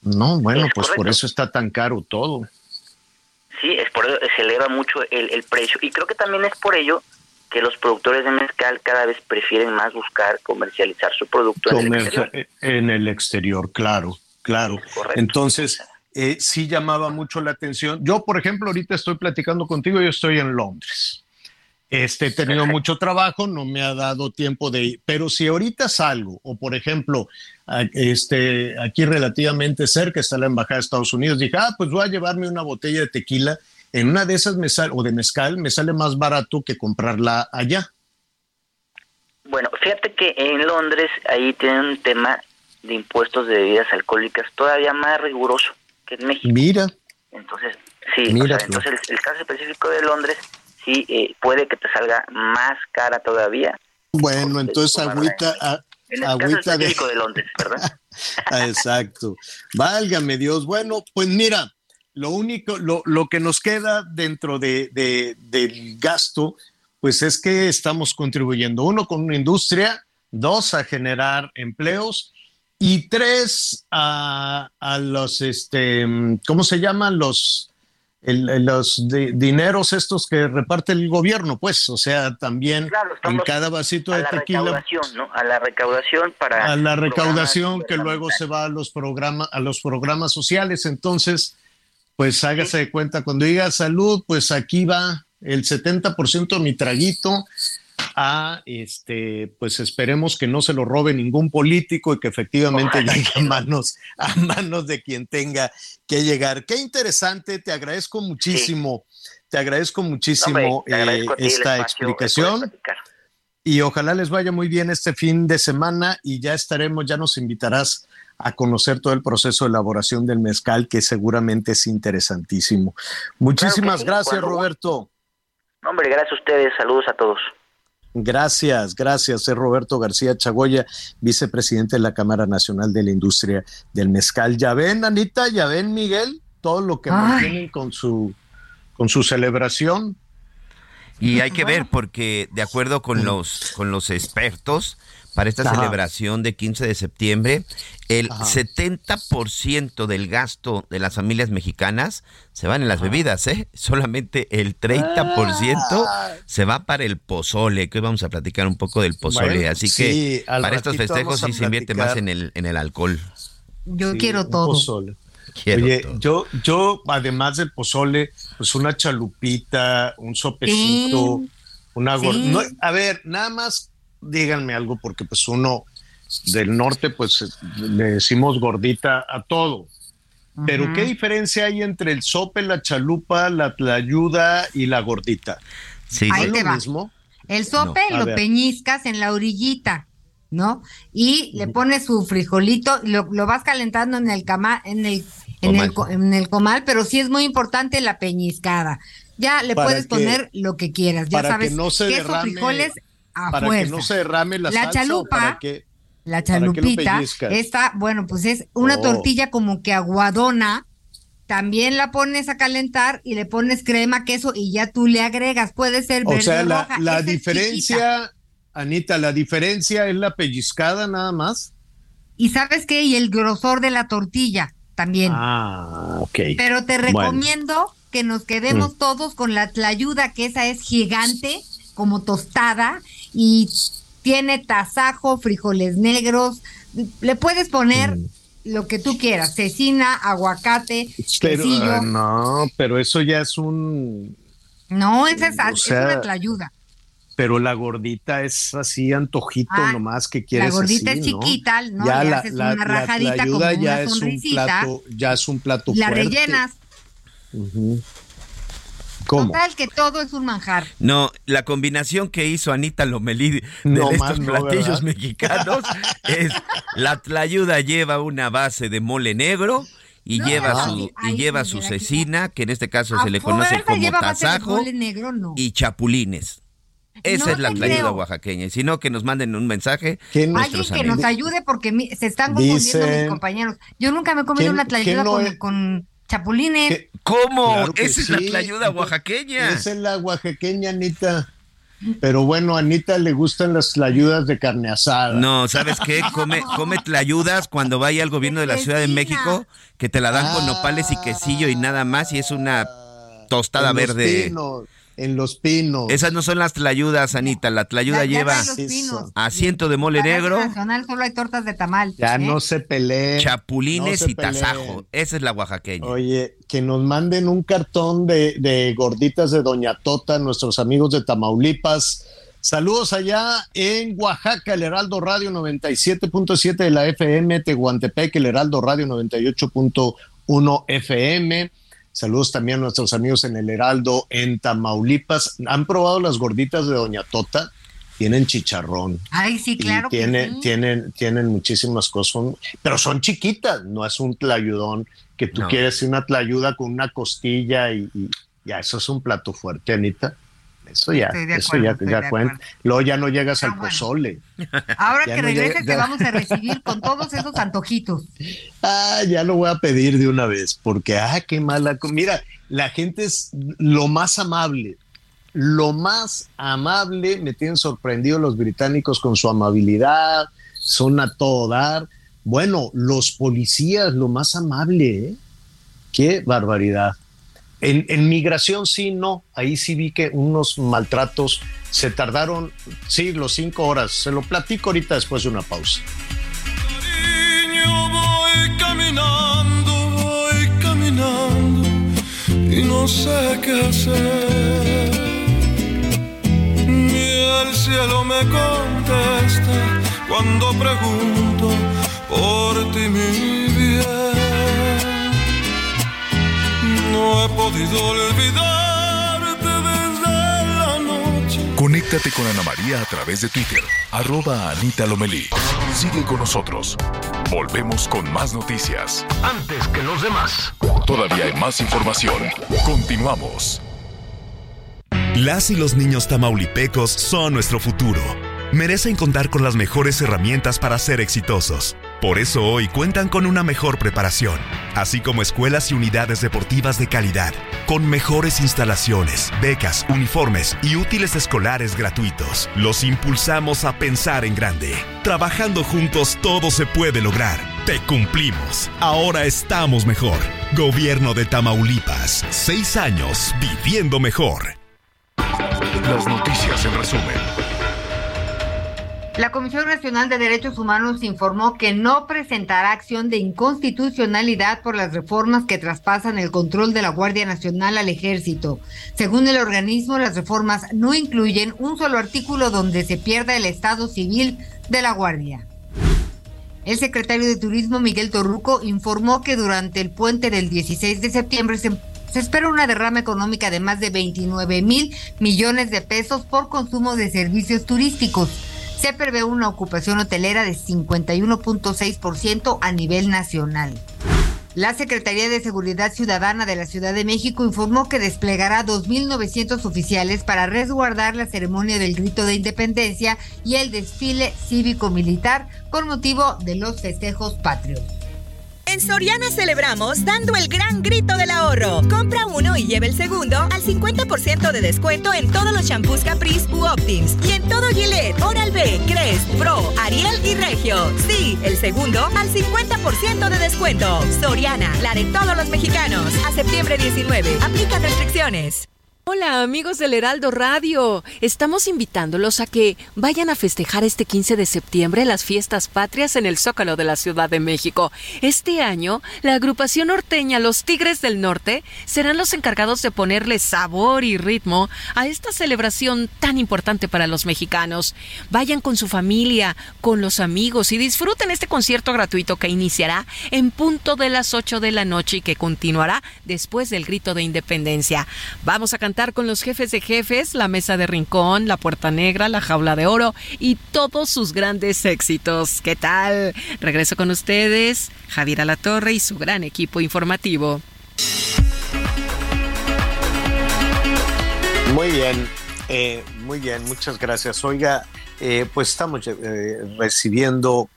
No, bueno, pues por eso está tan caro todo. Sí, es por eso se eleva mucho el, precio. Y creo que también es por ello que los productores de mezcal cada vez prefieren más buscar comercializar su producto en el exterior. En el exterior, claro, claro. Entonces, eh, sí llamaba mucho la atención. Yo, por ejemplo, ahorita estoy platicando contigo, yo estoy en Londres. Este, he tenido mucho trabajo, no me ha dado tiempo de ir, pero si ahorita salgo, o por ejemplo, este, aquí relativamente cerca está la Embajada de Estados Unidos, dije, ah, pues voy a llevarme una botella de tequila, en una de esas me sale, o de mezcal, me sale más barato que comprarla allá. Bueno, fíjate que en Londres ahí tienen un tema de impuestos de bebidas alcohólicas todavía más riguroso que en México. Mira. Entonces, sí, entonces el, caso específico de Londres sí eh, puede que te salga más cara todavía. Bueno, entonces agüita, el agüita de... de Londres, ¿verdad? Ah, exacto. Válgame Dios. Bueno, pues mira, lo único, lo, lo que nos queda dentro de, de, del gasto, pues es que estamos contribuyendo, uno, con una industria, dos, a generar empleos y tres, a, a los, este, ¿cómo se llaman? Los, los dineros estos que reparte el gobierno, pues, o sea, también en cada vasito de tequila. Recaudación, ¿no? A la recaudación para. A la recaudación que luego se va a los programas, a los programas sociales. Entonces, pues hágase de cuenta, cuando diga salud, pues aquí va el 70% de mi traguito a este, pues esperemos que no se lo robe ningún político y que efectivamente llegue a manos, a manos de quien tenga que llegar. Qué interesante, te agradezco muchísimo, te agradezco muchísimo eh, esta explicación. Y ojalá les vaya muy bien este fin de semana y ya estaremos, ya nos invitarás a conocer todo el proceso de elaboración del mezcal, que seguramente es interesantísimo. Muchísimas gracias, Roberto. Hombre, gracias a ustedes, saludos a todos. Gracias, gracias. Es Roberto García Chagoya, vicepresidente de la Cámara Nacional de la Industria del Mezcal. Ya ven, Anita, ya ven, Miguel, todo lo que mantienen con su, con su celebración. Y hay que ver, porque de acuerdo con los, con los expertos, para esta celebración de 15 de septiembre, el 70% del gasto de las familias mexicanas se van en las bebidas, ¿eh? Solamente el 30% ah. se va para el pozole, que hoy vamos a platicar un poco del pozole. Así que para estos festejos sí se invierte más en el, en el alcohol. Yo quiero todo. Oye, yo, yo, además del pozole, pues una chalupita, un sopecito, una gorda. a ver, nada más díganme algo, porque pues uno del norte, pues le decimos gordita a todo. Pero ¿qué diferencia hay entre el sope, la chalupa, la tlayuda y la gordita? Sí, ¿No es lo mismo? El sope lo peñizcas en la orillita, ¿no? Y le pones su frijolito, lo, lo vas calentando en el cama, en el, en el, en el comal, pero sí es muy importante la peñiscada. Ya le puedes poner lo que quieras, ya sabes, que no se queso, frijoles para que no se derrame la, la chalupa, la chalupita, esta, bueno, pues es una oh. tortilla como que aguadona, también la pones a calentar y le pones crema, queso y ya tú le agregas, puede ser verde o sea, la, La diferencia, Anita, la diferencia es la pellizcada nada más. Y sabes qué, y el grosor de la tortilla también. Ah, ok. Pero te recomiendo que nos quedemos mm. todos con la tlayuda, que esa es gigante, como tostada, y tiene tasajo, frijoles negros, le puedes poner mm. lo que tú quieras, cecina, aguacate, pero, ah, no, pero eso ya es un... No, esa es, es una tlayuda. Pero la gordita es así antojito ah, nomás que quieres La gordita es chiquita, ¿no? Ya la, haces una rajadita como ya es un plato, ya es un plato La rellenas. Total, que todo es un manjar. No, la combinación que hizo Anita Lomelí de estos platillos mexicanos es la tlayuda lleva una base de mole negro y lleva su y lleva su cecina, que en este caso se le conoce como tasajo y chapulines. Esa es la tlayuda oaxaqueña. Y si no, que nos manden un mensaje. Alguien que nos ayude porque se están confundiendo mis compañeros. Yo nunca me he comido una tlayuda con chapulines. ¿Cómo? Esa es la tlayuda oaxaqueña. Esa es la oaxaqueña, Anita. Pero bueno, a Anita le gustan las tlayudas de carne asada. No, ¿sabes qué? Come, come tlayudas cuando vaya al gobierno de la Ciudad de México, que te la dan con nopales y quesillo y nada más, y es una tostada verde. En Los Pinos. Esas no son las tlayudas, Anita. La tlayuda lleva asiento de mole negro. Nacional solo hay tortas de tamal. Ya ¿eh? no se peleen. Chapulines y tasajo. Esa es la oaxaqueña. Oye, que nos manden un cartón de, de gorditas de Doña Tota, nuestros amigos de Tamaulipas. Saludos allá en Oaxaca, el Heraldo Radio 97.7 de la FM, Tehuantepec, el Heraldo Radio 98.1 FM. Saludos también a nuestros amigos en el Heraldo en Tamaulipas. ¿Han probado las gorditas de Doña Tota? Tienen chicharrón. Ay, sí, claro. tienen, tienen, tienen muchísimas cosas, pero son chiquitas, no es un tlayudón que tú quieres una tlayuda con una costilla y, y, ya, eso es un plato fuerte, Anita. Eso ya, eso ya, ya cuenta. Luego ya no llegas al pozole. Ahora que regreses te vamos a recibir con todos esos antojitos. Ah, ya lo voy a pedir de una vez, porque, ah, qué mala. Mira, la gente es lo más amable, lo más amable. Me tienen sorprendido los británicos con su amabilidad, son a todo dar. Bueno, los policías, lo más amable, ¿eh? Qué barbaridad. En, migración sí, no. Ahí sí vi que unos maltratos se tardaron, sí, los cinco horas. Se lo platico ahorita después de una pausa. Cariño, voy caminando, voy caminando y no sé qué hacer. Ni el cielo me contesta cuando pregunto por ti, mi bien no he podido olvidarte desde la noche. Conéctate con Ana María a través de Twitter, arroba Anita Lomelí. Sigue con nosotros. Volvemos con más noticias. Antes que los demás. Todavía hay más información. Continuamos. Las y los niños tamaulipecos son nuestro futuro. Merecen contar con las mejores herramientas para ser exitosos. Por eso hoy cuentan con una mejor preparación, así como escuelas y unidades deportivas de calidad, con mejores instalaciones, becas, uniformes y útiles escolares gratuitos. Los impulsamos a pensar en grande. Trabajando juntos todo se puede lograr. Te cumplimos. Ahora estamos mejor. Gobierno de Tamaulipas. Seis años viviendo mejor. Las noticias en resumen. La Comisión Nacional de Derechos Humanos informó que no presentará acción de inconstitucionalidad por las reformas que traspasan el control de la Guardia Nacional al Ejército. Según el organismo, las reformas no incluyen un solo artículo donde se pierda el estado civil de la Guardia. El secretario de Turismo, Miguel Torruco, informó que durante el puente del 16 de septiembre se se espera una derrama económica de más de 29 mil millones de pesos por consumo de servicios turísticos se prevé una ocupación hotelera de 51.6% a nivel nacional. La Secretaría de Seguridad Ciudadana de la Ciudad de México informó que desplegará 2.900 oficiales para resguardar la ceremonia del grito de independencia y el desfile cívico-militar con motivo de los festejos patrios. En Soriana celebramos dando el gran grito del ahorro. Compra uno y lleve el segundo al 50% de descuento en todos los shampoos Caprice u Optims y en todo Gillette, Oral-B, Crest, Pro, Ariel y Regio. Sí, el segundo al 50% de descuento. Soriana, la de todos los mexicanos. A septiembre 19. Aplica restricciones. Hola amigos del Heraldo Radio, estamos invitándolos a que vayan a festejar este 15 de septiembre las fiestas patrias en el Zócalo de la Ciudad de México. Este año, la agrupación norteña Los Tigres del Norte serán los encargados de ponerle sabor y ritmo a esta celebración tan importante para los mexicanos. Vayan con su familia, con los amigos y disfruten este concierto gratuito que iniciará en punto de las 8 de la noche y que continuará después del grito de independencia. Vamos a cantar con los jefes de jefes, la mesa de rincón, la puerta negra, la jaula de oro y todos sus grandes éxitos. ¿Qué tal? Regreso con ustedes, Javier Alatorre y su gran equipo informativo. Muy bien, eh, muy bien, muchas gracias. Oiga, eh, pues estamos eh, recibiendo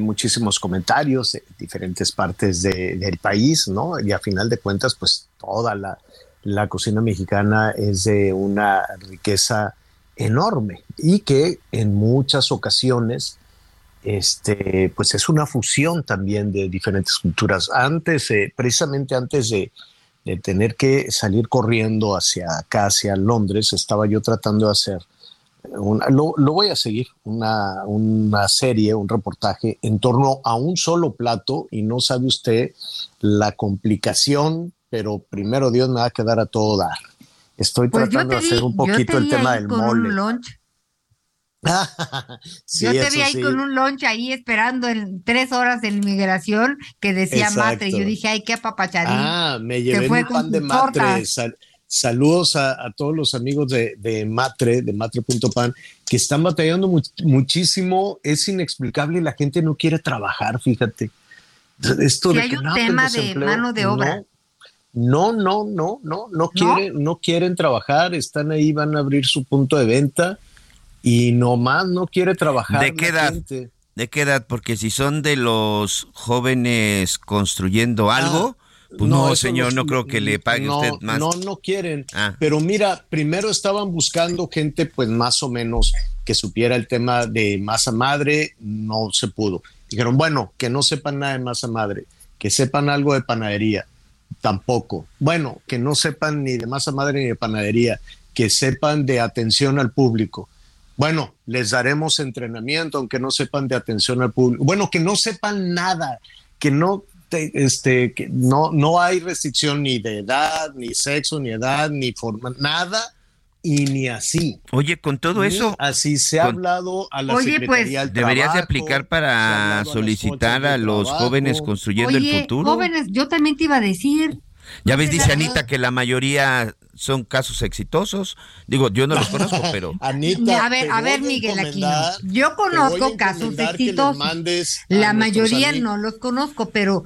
muchísimos comentarios de diferentes partes del país, ¿no? Y a final de cuentas, pues toda la, la cocina mexicana es de una riqueza enorme y que en muchas ocasiones este, pues es una fusión también de diferentes culturas. Antes, precisamente antes de, tener que salir corriendo hacia acá, hacia Londres, estaba yo tratando de hacer, una, lo, voy a seguir, una, una serie, un reportaje en torno a un solo plato y no sabe usted la complicación, pero primero Dios me va a quedar a todo dar. Estoy pues tratando de hacer un poquito el tema del mole. Yo te vi ahí con un lunch ahí esperando en tres horas de inmigración que decía matre. Y yo dije, ay, qué apapachadín. Ah, me llevé un pan de matre. saludos a, todos los amigos de, Matre, de matre.pan, que están batallando muchísimo. Es inexplicable y la gente no quiere trabajar, fíjate. Esto hay un tema de mano de obra. No, no, no, no, no, quieren, no quieren trabajar, están ahí, van a abrir su punto de venta y nomás no quiere trabajar. ¿De qué edad? ¿De qué edad? Porque si son de los jóvenes construyendo ah, algo, pues no, señor, no, creo que le pague usted más. No, no quieren. Ah. Pero mira, primero estaban buscando gente, pues más o menos que supiera el tema de masa madre, no se pudo. Dijeron, bueno, que no sepan nada de masa madre, que sepan algo de panadería, tampoco. Bueno, que no sepan ni de masa madre ni de panadería, que sepan de atención al público bueno, les daremos entrenamiento, aunque no sepan de atención al público. Bueno, que no sepan nada, que no, este, que no, no hay restricción ni de edad, ni sexo, ni edad, ni forma, nada y ni así. Oye, con todo eso. Así se ha hablado a la Oye, pues, Deberías de aplicar para solicitar a, los jóvenes construyendo el futuro. Jóvenes, yo también te iba a decir. Ya ves, dice Anita que la mayoría son casos exitosos. Digo, yo no los conozco, pero. Anita, a ver, a ver, Miguel Aquino. Yo conozco casos exitosos. La mayoría no los conozco, pero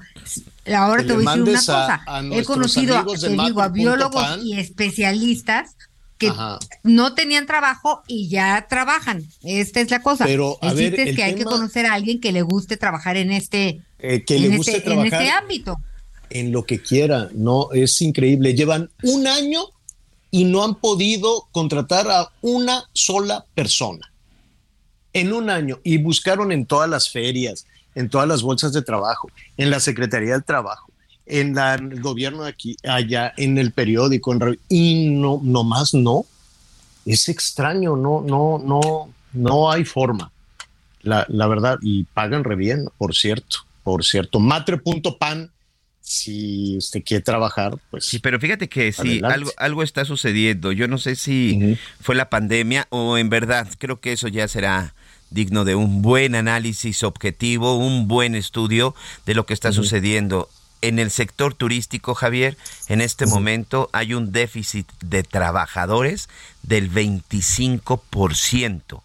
ahora te voy a decir una cosa. He conocido, a, biólogos y especialistas que no tenían trabajo y ya trabajan. Esta es la cosa. Pero a ver, es que hay que conocer a alguien que le guste trabajar en este, eh, que le guste este, en este ámbito en lo que quiera, no, es increíble. Llevan un año y no han podido contratar a una sola persona en un año y buscaron en todas las ferias, en todas las bolsas de trabajo, en la Secretaría del Trabajo, en, el gobierno de aquí, allá, en el periódico, en, y no, nomás no. Es extraño, no, no, no, no hay forma. La, la verdad, y pagan re bien, por cierto, por cierto. Matre.pan si usted quiere trabajar, pues. Sí, pero fíjate que si algo, algo está sucediendo. Yo no sé si fue la pandemia o en verdad, creo que eso ya será digno de un buen análisis objetivo, un buen estudio de lo que está sucediendo. En el sector turístico, Javier, en este momento hay un déficit de trabajadores del 25%.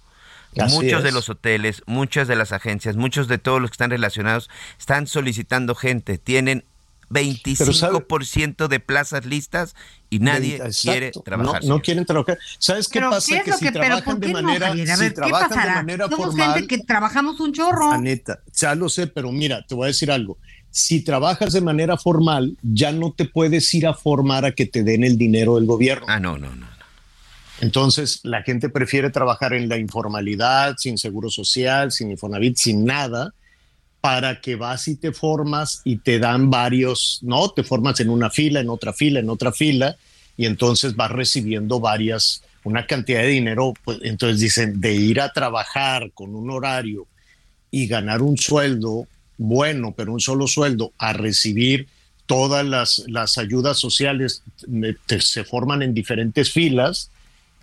muchos de los hoteles, muchas de las agencias, muchos de todos los que están relacionados están solicitando gente, tienen 25% de plazas listas y nadie quiere trabajar. No, quieren trabajar. ¿Sabes qué pasa? que, si trabajan de manera, si trabajan de manera formal, que trabajamos un chorro. Aneta, ya lo sé, pero mira, te voy a decir algo. Si trabajas de manera formal, ya no te puedes ir a formar a que te den el dinero del gobierno. Ah, no, no, no. Entonces, la gente prefiere trabajar en la informalidad, sin seguro social, sin Infonavit, sin nada, para que vas y te formas y te dan varios, ¿no? Te formas en una fila, en otra fila, en otra fila, y entonces vas recibiendo varias, una cantidad de dinero. Pues, entonces dicen, de ir a trabajar con un horario y ganar un sueldo bueno, pero un solo sueldo, a recibir todas las, las ayudas sociales, se forman en diferentes filas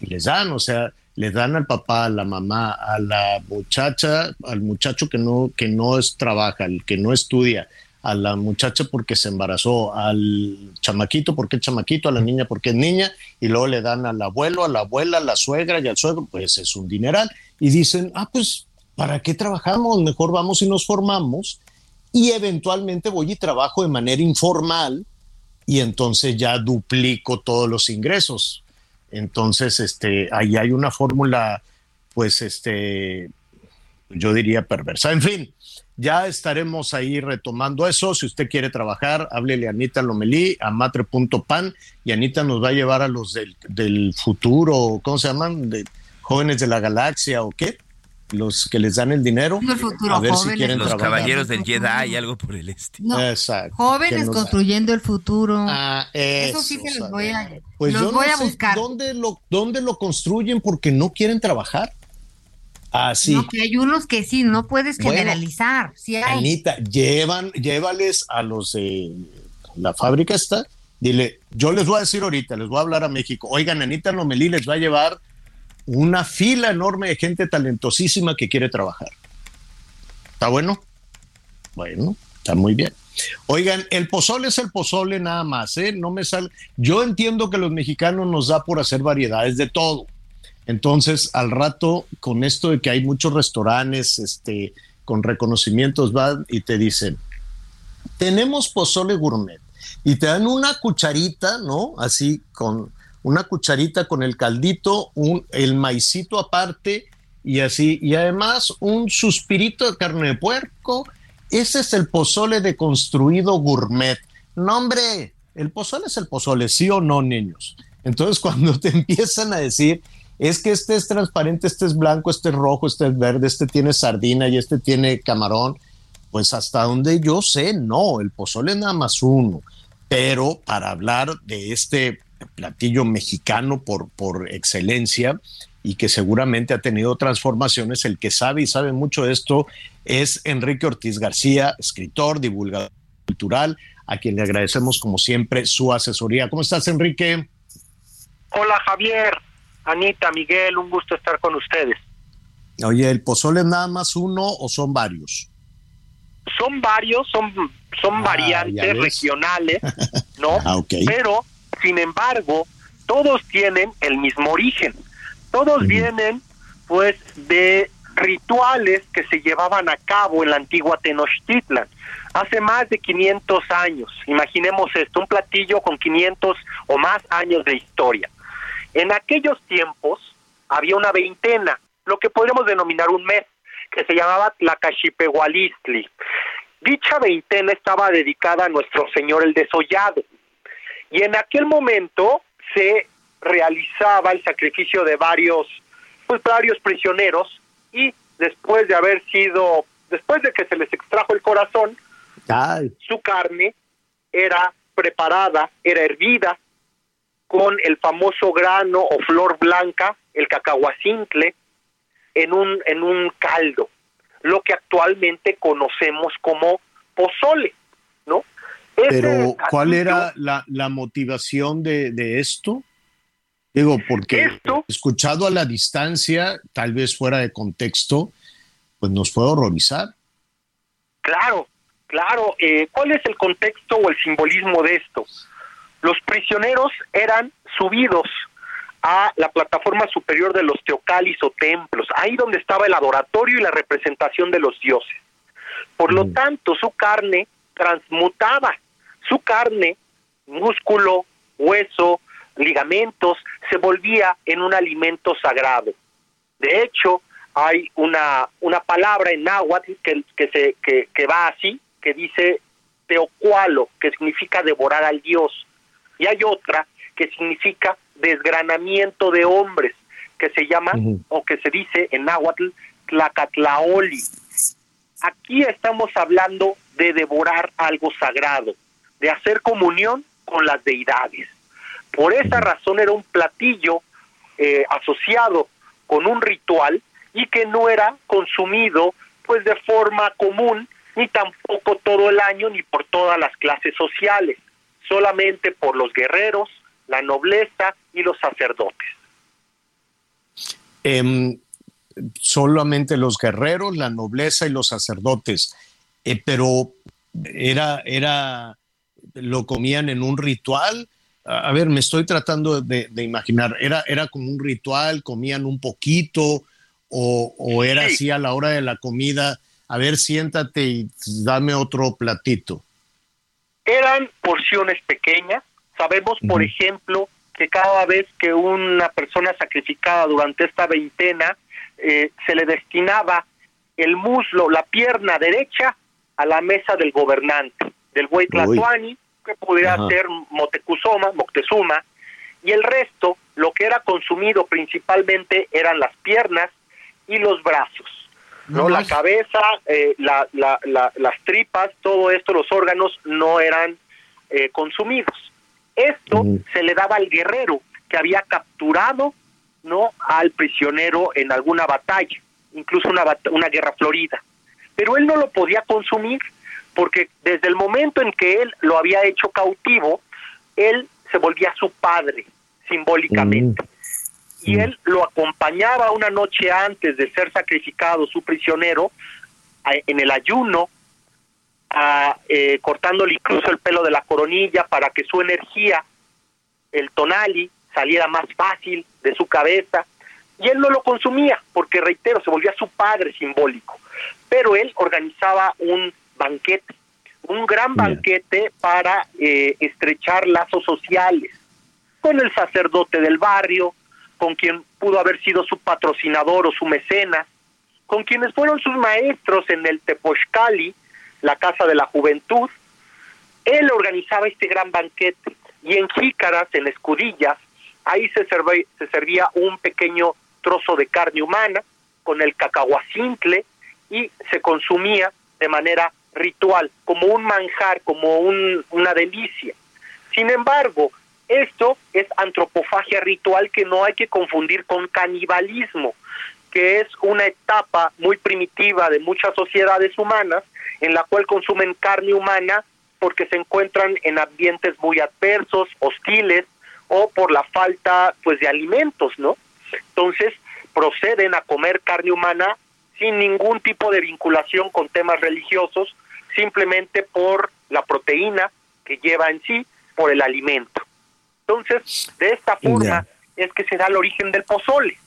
y les dan, o sea, le dan al papá, a la mamá, a la muchacha, al muchacho que no, que no es, trabaja, el que no estudia, a la muchacha porque se embarazó, al chamaquito porque es chamaquito, a la niña porque es niña, y luego le dan al abuelo, a la abuela, a la suegra y al suegro, pues es un dineral. Y dicen, ah, pues, ¿para qué trabajamos? Mejor vamos y nos formamos y eventualmente voy y trabajo de manera informal y entonces ya duplico todos los ingresos. Entonces, este, ahí hay una fórmula, pues, este, yo diría perversa. En fin, ya estaremos ahí retomando eso. Si usted quiere trabajar, háblele a Anita Lomelí, a matre.pan, y Anita nos va a llevar a los del, del futuro, ¿cómo se llaman? De jóvenes de la galaxia o qué? Los que les dan el dinero, a ver si quieren los caballeros del Jedi, algo por el estilo. Exacto. Jóvenes construyendo el futuro. Ah, eso, sí que los voy a, pues los voy a buscar. ¿dónde lo, ¿Dónde lo construyen porque no quieren trabajar? Así. No, que hay unos que sí, no puedes generalizar. Sí Anita, llevan, llévales a los de la fábrica esta, dile, yo les voy a decir ahorita, les voy a hablar a México, oigan, Anita Lomelí les va a llevar una fila enorme de gente talentosísima que quiere trabajar. ¿Está bueno? Bueno, está muy bien. Oigan, el pozole es el pozole nada más, ¿eh? No me sale. Yo entiendo que los mexicanos nos da por hacer variedades de todo. Entonces, al rato, con esto de que hay muchos restaurantes, este, con reconocimientos, van y te dicen, tenemos pozole gourmet. Y te dan una cucharita, ¿no? Así con una cucharita con el caldito, un, el maicito aparte y así, y además un suspirito de carne de puerco. Ese es el pozole de construido gourmet. No, hombre, el pozole es el pozole, sí o no, niños. Entonces, cuando te empiezan a decir, es que este es transparente, este es blanco, este es rojo, este es verde, este tiene sardina y este tiene camarón, pues hasta donde yo sé, no, el pozole es nada más uno. Pero para hablar de este platillo mexicano por, por excelencia y que seguramente ha tenido transformaciones. El que sabe y sabe mucho de esto es Enrique Ortiz García, escritor, divulgador cultural, a quien le agradecemos como siempre su asesoría. ¿Cómo estás, Enrique? Hola, Javier, Anita, Miguel, un gusto estar con ustedes. Oye, ¿el pozole es nada más uno o son varios? Son varios, son, son ah, variantes regionales, ¿no? Ah, Pero sin embargo, todos tienen el mismo origen. Todos vienen, pues, de rituales que se llevaban a cabo en la antigua Tenochtitlan hace más de 500 años. Imaginemos esto, un platillo con 500 o más años de historia. En aquellos tiempos había una veintena, lo que podríamos denominar un mes, que se llamaba Tlacaxipehualistli. Dicha veintena estaba dedicada a nuestro Señor el Desollado. Y en aquel momento se realizaba el sacrificio de varios, pues varios prisioneros y después de haber sido, después de que se les extrajo el corazón, su carne era preparada, era hervida con el famoso grano o flor blanca, el cacahuacintle, en un, en un caldo, lo que actualmente conocemos como pozole, ¿no? Pero, ¿cuál era la, motivación de, esto? Digo, porque escuchado a la distancia, tal vez fuera de contexto, pues nos puede horrorizar. Claro, claro. Eh, ¿Cuál es el contexto o el simbolismo de esto? Los prisioneros eran subidos a la plataforma superior de los teocalis o templos, ahí donde estaba el adoratorio y la representación de los dioses. Por lo mm. tanto, su carne transmutaba su carne, músculo, hueso, ligamentos, se volvía en un alimento sagrado. De hecho, hay una, una palabra en náhuatl que, que, se, que, que va así, que dice teocualo, que significa devorar al dios. Y hay otra que significa desgranamiento de hombres, que se llama, o que se dice en náhuatl, tlacatlaoli. Aquí estamos hablando de devorar algo sagrado de hacer comunión con las deidades. Por esa razón era un platillo eh, asociado con un ritual y que no era consumido pues de forma común ni tampoco todo el año ni por todas las clases sociales, solamente por los guerreros, la nobleza y los sacerdotes. Em, solamente los guerreros, la nobleza y los sacerdotes, eh, pero era, era lo comían en un ritual. A ver, me estoy tratando de, imaginar, ¿Era, ¿era como un ritual? ¿Comían un poquito? ¿O, era así a la hora de la comida? A ver, siéntate y dame otro platito. Eran porciones pequeñas. Sabemos, por ejemplo, que cada vez que una persona sacrificada durante esta veintena eh, se le destinaba el muslo, la pierna derecha a la mesa del gobernante del buey tlatoani, que pudiera ser Motecuzoma, Moctezuma, y el resto, lo que era consumido principalmente eran las piernas y los brazos. ¿no? La cabeza, eh, la, la, las tripas, todo esto, los órganos no eran eh, consumidos. Esto se le daba al guerrero que había capturado no al prisionero en alguna batalla, incluso una, una guerra florida. Pero él no lo podía consumir porque desde el momento en que él lo había hecho cautivo, él se volvía su padre simbólicamente. Mm. Y mm. él lo acompañaba una noche antes de ser sacrificado su prisionero en el ayuno, eh, cortándole incluso el pelo de la coronilla para que su energía, el tonali, saliera más fácil de su cabeza. Y él no lo consumía, porque reitero, se volvía su padre simbólico. Pero él organizaba un banquete, un gran banquete para eh, estrechar lazos sociales con el sacerdote del barrio, con quien pudo haber sido su patrocinador o su mecenas, con quienes fueron sus maestros en el Tepochcali, la Casa de la Juventud. Él organizaba este gran banquete y en jícaras, en escudillas, ahí se servía, se servía un pequeño trozo de carne humana con el cacahuacintle y se consumía de manera ritual, como un manjar, como un, una delicia. Sin embargo, esto es antropofagia ritual que no hay que confundir con canibalismo, que es una etapa muy primitiva de muchas sociedades humanas en la cual consumen carne humana porque se encuentran en ambientes muy adversos, hostiles o por la falta pues de alimentos, ¿no? Entonces, proceden a comer carne humana sin ningún tipo de vinculación con temas religiosos simplemente por la proteína que lleva en sí, por el alimento. Entonces, de esta forma es que se da el origen del pozole.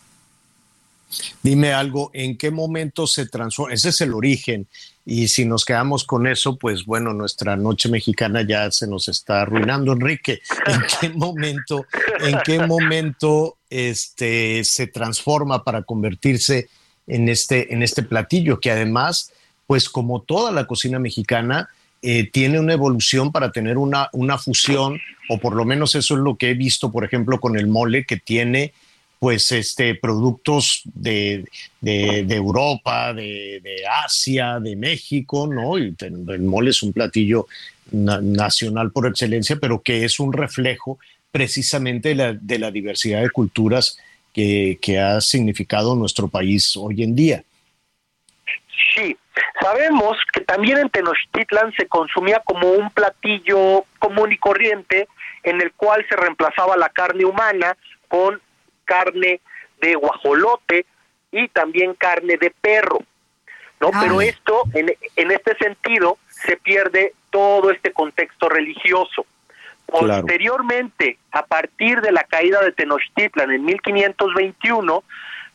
Dime algo, ¿en qué momento se transforma? Ese es el origen. Y si nos quedamos con eso, pues bueno, nuestra noche mexicana ya se nos está arruinando. Enrique, ¿en qué momento, en qué momento este, se transforma para convertirse en este, en este platillo que además pues como toda la cocina mexicana, eh, tiene una evolución para tener una, una fusión, o por lo menos eso es lo que he visto, por ejemplo, con el mole, que tiene pues este productos de, Europa, de, Asia, de México, ¿no? El mole es un platillo nacional por excelencia, pero que es un reflejo precisamente de la, de la diversidad de culturas que, que ha significado nuestro país hoy en día. Sí, sabemos que también en Tenochtitlan se consumía como un platillo común y corriente en el cual se reemplazaba la carne humana con carne de guajolote y también carne de perro. ¿no? Pero esto, en, en este sentido, se pierde todo este contexto religioso. Posteriormente, a partir de la caída de Tenochtitlan en 1521,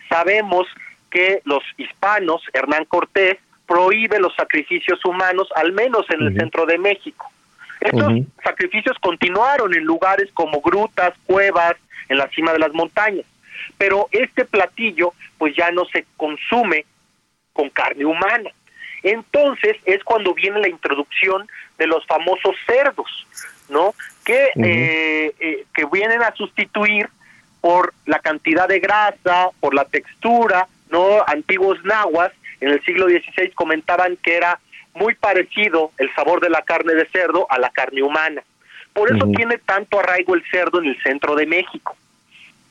sabemos que los hispanos, Hernán Cortés, prohíbe los sacrificios humanos, al menos en el centro de México. Estos sacrificios continuaron en lugares como grutas, cuevas, en la cima de las montañas, pero este platillo pues ya no se consume con carne humana. Entonces es cuando viene la introducción de los famosos cerdos, ¿no? Que, eh, eh, que vienen a sustituir por la cantidad de grasa, por la textura, no antiguos nahuas en el siglo XVI comentaban que era muy parecido el sabor de la carne de cerdo a la carne humana. Por eso tiene tanto arraigo el cerdo en el centro de México.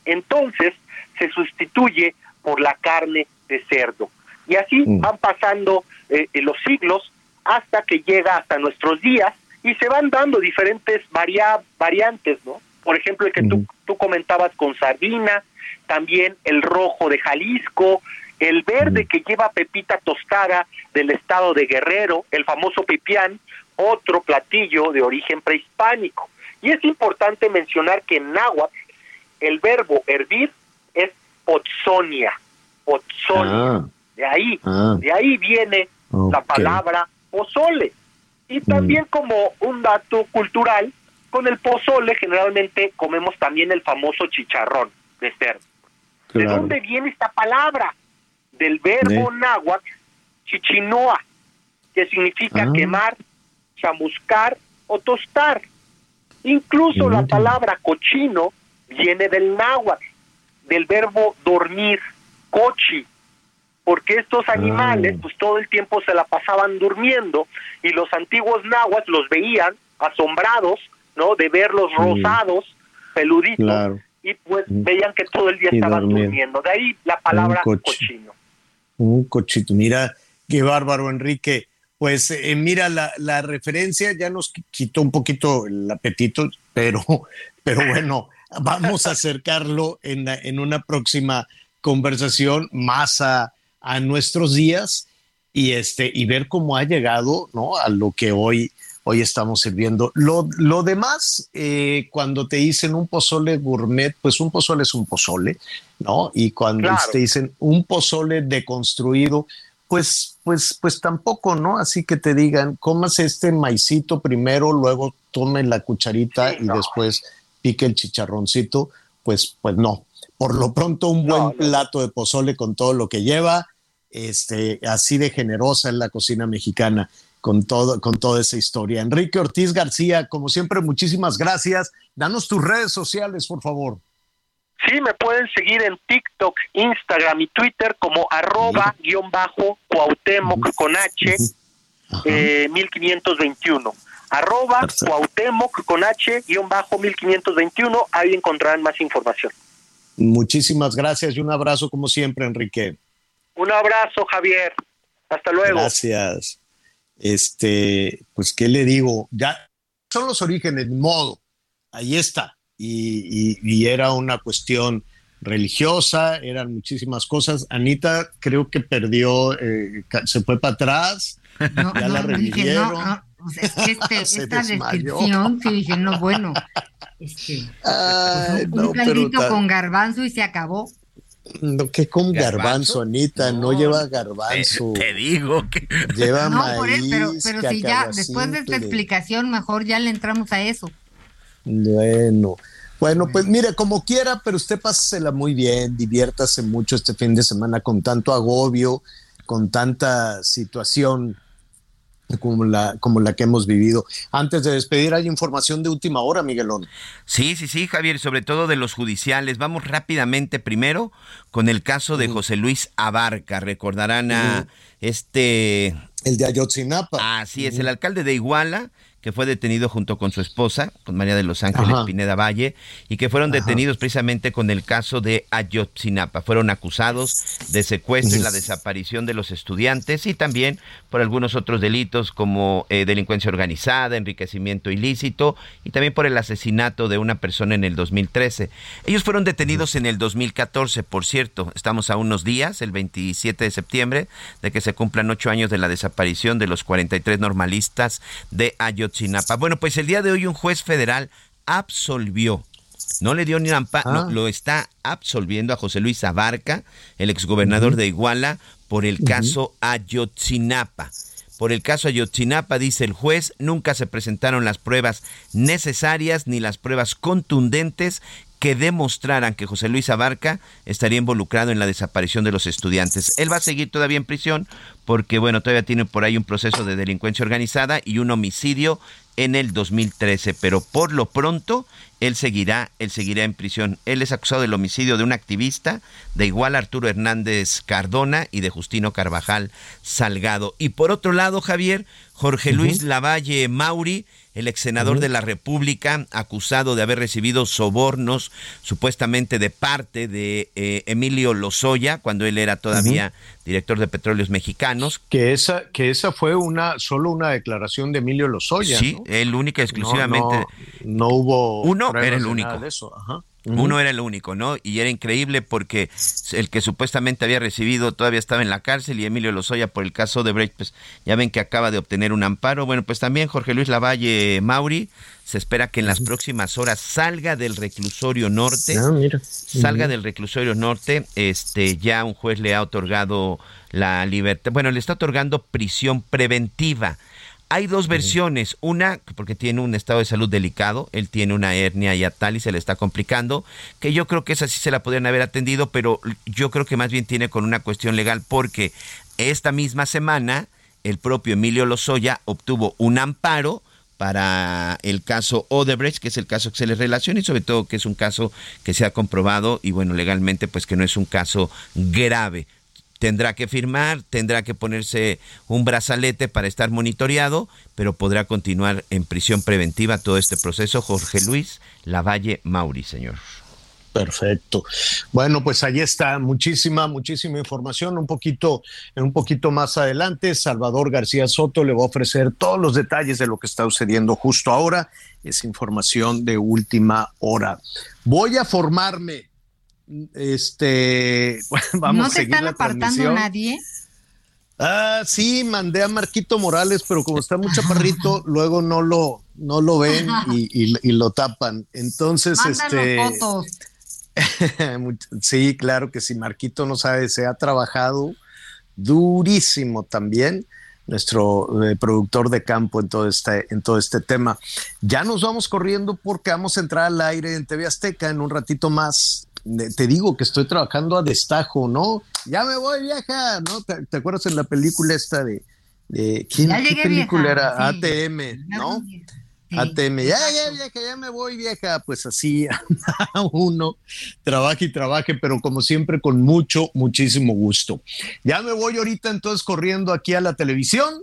Entonces se sustituye por la carne de cerdo. Y así van pasando eh, los siglos hasta que llega hasta nuestros días y se van dando diferentes variantes, ¿no? Por ejemplo, el que tú, tú comentabas con sardina, también el rojo de Jalisco, el verde que lleva pepita tostada del estado de Guerrero, el famoso pipián, otro platillo de origen prehispánico. Y es importante mencionar que en náhuatl el verbo hervir es otsonia, otsonia. Ah. de ahí, ah. de ahí viene la palabra pozole. Y mm. también como un dato cultural, con el pozole generalmente comemos también el famoso chicharrón de cerdo. ¿De dónde viene esta palabra? Del verbo náhuatl chichinoa, que significa ah. quemar, chamuscar o tostar. Incluso la palabra cochino viene del náhuatl, del verbo dormir, cochi, porque estos animales pues todo el tiempo se la pasaban durmiendo y los antiguos nahuas los veían asombrados, ¿no? De verlos rosados, peluditos y pues veían que todo el día estaban durmiendo. De ahí la palabra cochino. Un cochito, mira qué bárbaro Enrique. Pues eh, mira, la, la, referencia ya nos quitó un poquito el apetito, pero, pero bueno, vamos a acercarlo en, en una próxima conversación más a, a, nuestros días y, este, y ver cómo ha llegado ¿no? a lo que hoy, hoy estamos sirviendo. Lo, lo demás, eh, cuando te dicen un pozole gourmet, pues un pozole es un pozole, ¿no? Y cuando te dicen un pozole deconstruido, pues, pues, pues tampoco, ¿no? Así que te digan, comas este maicito primero, luego tome la cucharita y después pique el chicharroncito, pues, pues no. Por lo pronto, un buen plato de pozole con todo lo que lleva, este, así de generosa en la cocina mexicana con, todo, con toda esa historia. Enrique Ortiz García, como siempre, muchísimas gracias. Danos tus redes sociales, por favor. Sí, me pueden seguir en TikTok, Instagram y Twitter como arroba guion bajo Cuauhtémoc con H eh, 1521. Arroba Cuauhtémoc con H guion bajo 1521. Ahí encontrarán más información. Muchísimas gracias y un abrazo como siempre, Enrique. Un abrazo, Javier. Hasta luego. Gracias. Este, pues, ¿qué le digo? Ya son los orígenes, modo. Ahí está y, era una cuestión religiosa, eran muchísimas cosas. Anita creo que perdió, eh, se fue para atrás, ya la revivieron. este, esta descripción, sí, dije, no, bueno, este, pues, un, caldito con garbanzo y se acabó. No, que con garbanzo, Anita, no, lleva garbanzo. Te, digo que lleva maíz. pero, pero si ya, después de esta explicación, mejor ya le entramos a eso. Bueno, bueno, pues mire, como quiera, pero usted pásela muy bien, diviértase mucho este fin de semana con tanto agobio, con tanta situación como la, como la que hemos vivido. Antes de despedir, hay información de última hora, Miguelón. Sí, sí, sí, Javier, sobre todo de los judiciales. Vamos rápidamente primero con el caso de José Luis Abarca. Recordarán a este... El de Ayotzinapa. Así es, el alcalde de Iguala que fue detenido junto con su esposa, con María de los Ángeles Pineda Valle, y que fueron detenidos precisamente con el caso de Ayotzinapa. Fueron acusados de secuestro y la desaparición de los estudiantes y también por algunos otros delitos como eh, delincuencia organizada, enriquecimiento ilícito y también por el asesinato de una persona en el 2013. Ellos fueron detenidos en el 2014, por cierto. Estamos a unos días, el 27 de septiembre, de que se cumplan ocho años de la desaparición de los 43 normalistas de Ayotzinapa bueno, pues el día de hoy un juez federal absolvió no le dio ni amparo, ah. lo está absolviendo a José Luis Abarca, el exgobernador de Iguala, por el caso Ayotzinapa. Por el caso Ayotzinapa, dice el juez, nunca se presentaron las pruebas necesarias ni las pruebas contundentes que demostraran que José Luis Abarca estaría involucrado en la desaparición de los estudiantes. Él va a seguir todavía en prisión porque, bueno, todavía tiene por ahí un proceso de delincuencia organizada y un homicidio en el 2013, pero por lo pronto él seguirá, él seguirá en prisión. Él es acusado del homicidio de un activista, de igual Arturo Hernández Cardona y de Justino Carvajal Salgado. Y por otro lado, Javier, Jorge Luis Lavalle Mauri el ex senador de la República, acusado de haber recibido sobornos supuestamente de parte de eh, Emilio Lozoya, cuando él era todavía director de Petróleos Mexicanos. Que esa, que esa fue una, solo una declaración de Emilio Lozoya. Sí, el única exclusivamente. No, hubo. Uno era el único. De eso. Ajá. Uno era el único, ¿no? Y era increíble porque el que supuestamente había recibido todavía estaba en la cárcel y Emilio Lozoya por el caso de Brecht, pues ya ven que acaba de obtener un amparo. Bueno, pues también Jorge Luis Lavalle Mauri se espera que en las próximas horas salga del reclusorio norte. Ah, mira. Salga del reclusorio norte. Este, ya un juez le ha otorgado la libertad. Bueno, le está otorgando prisión preventiva. Hay dos versiones, una porque tiene un estado de salud delicado, él tiene una hernia y tal y se le está complicando, que yo creo que esa sí se la podrían haber atendido, pero yo creo que más bien tiene con una cuestión legal porque esta misma semana el propio Emilio Lozoya obtuvo un amparo para el caso Odebrecht, que es el caso que se le relaciona y sobre todo que es un caso que se ha comprobado y bueno, legalmente pues que no es un caso grave tendrá que firmar, tendrá que ponerse un brazalete para estar monitoreado, pero podrá continuar en prisión preventiva todo este proceso. Jorge Luis Lavalle Mauri, señor. Perfecto. Bueno, pues ahí está muchísima, muchísima información. Un poquito, un poquito más adelante, Salvador García Soto le va a ofrecer todos los detalles de lo que está sucediendo justo ahora. Es información de última hora. Voy a formarme. Este, vamos ¿No se están apartando nadie? Ah, sí, mandé a Marquito Morales, pero como está muy chaparrito, luego no lo, no lo ven y, lo tapan. Entonces, este. Fotos. sí, claro que sí, Marquito no sabe, se ha trabajado durísimo también nuestro eh, productor de campo en todo este en todo este tema. Ya nos vamos corriendo porque vamos a entrar al aire en TV Azteca en un ratito más. Te digo que estoy trabajando a destajo, ¿no? Ya me voy, vieja, ¿no? ¿Te, acuerdas en la película esta de, de ¿quién, ¿qué película era? ATM, ¿no? ATM, ya, ya, vieja, ya me voy, vieja. Pues así uno trabaje y trabaje, pero como siempre con mucho, muchísimo gusto. Ya me voy ahorita entonces corriendo aquí a la televisión.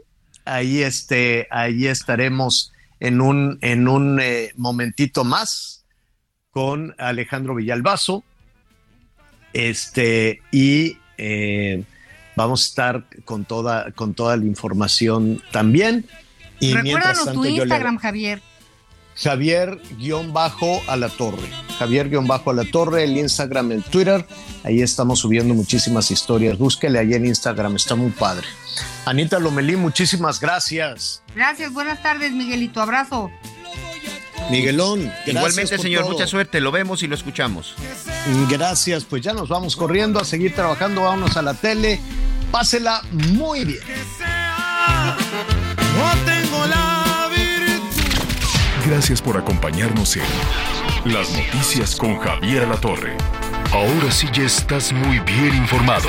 Ahí, este, ahí estaremos en un, en un eh, momentito más con Alejandro Villalbazo. Este, y eh, vamos a estar con toda, con toda la información también. Y Recuérdanos tu Instagram, Javier. Javier-a la torre. Javier-a la torre, el Instagram, el Twitter. Ahí estamos subiendo muchísimas historias. Búsquele ahí en Instagram, está muy padre. Anita Lomelí, muchísimas gracias. Gracias, buenas tardes, Miguelito. Abrazo. Miguelón, igualmente, señor, mucha suerte. Lo vemos y lo escuchamos. Gracias, pues ya nos vamos corriendo a seguir trabajando. Vámonos a la tele. Pásela muy bien. Gracias por acompañarnos en Las Noticias con Javier La Torre. Ahora sí ya estás muy bien informado.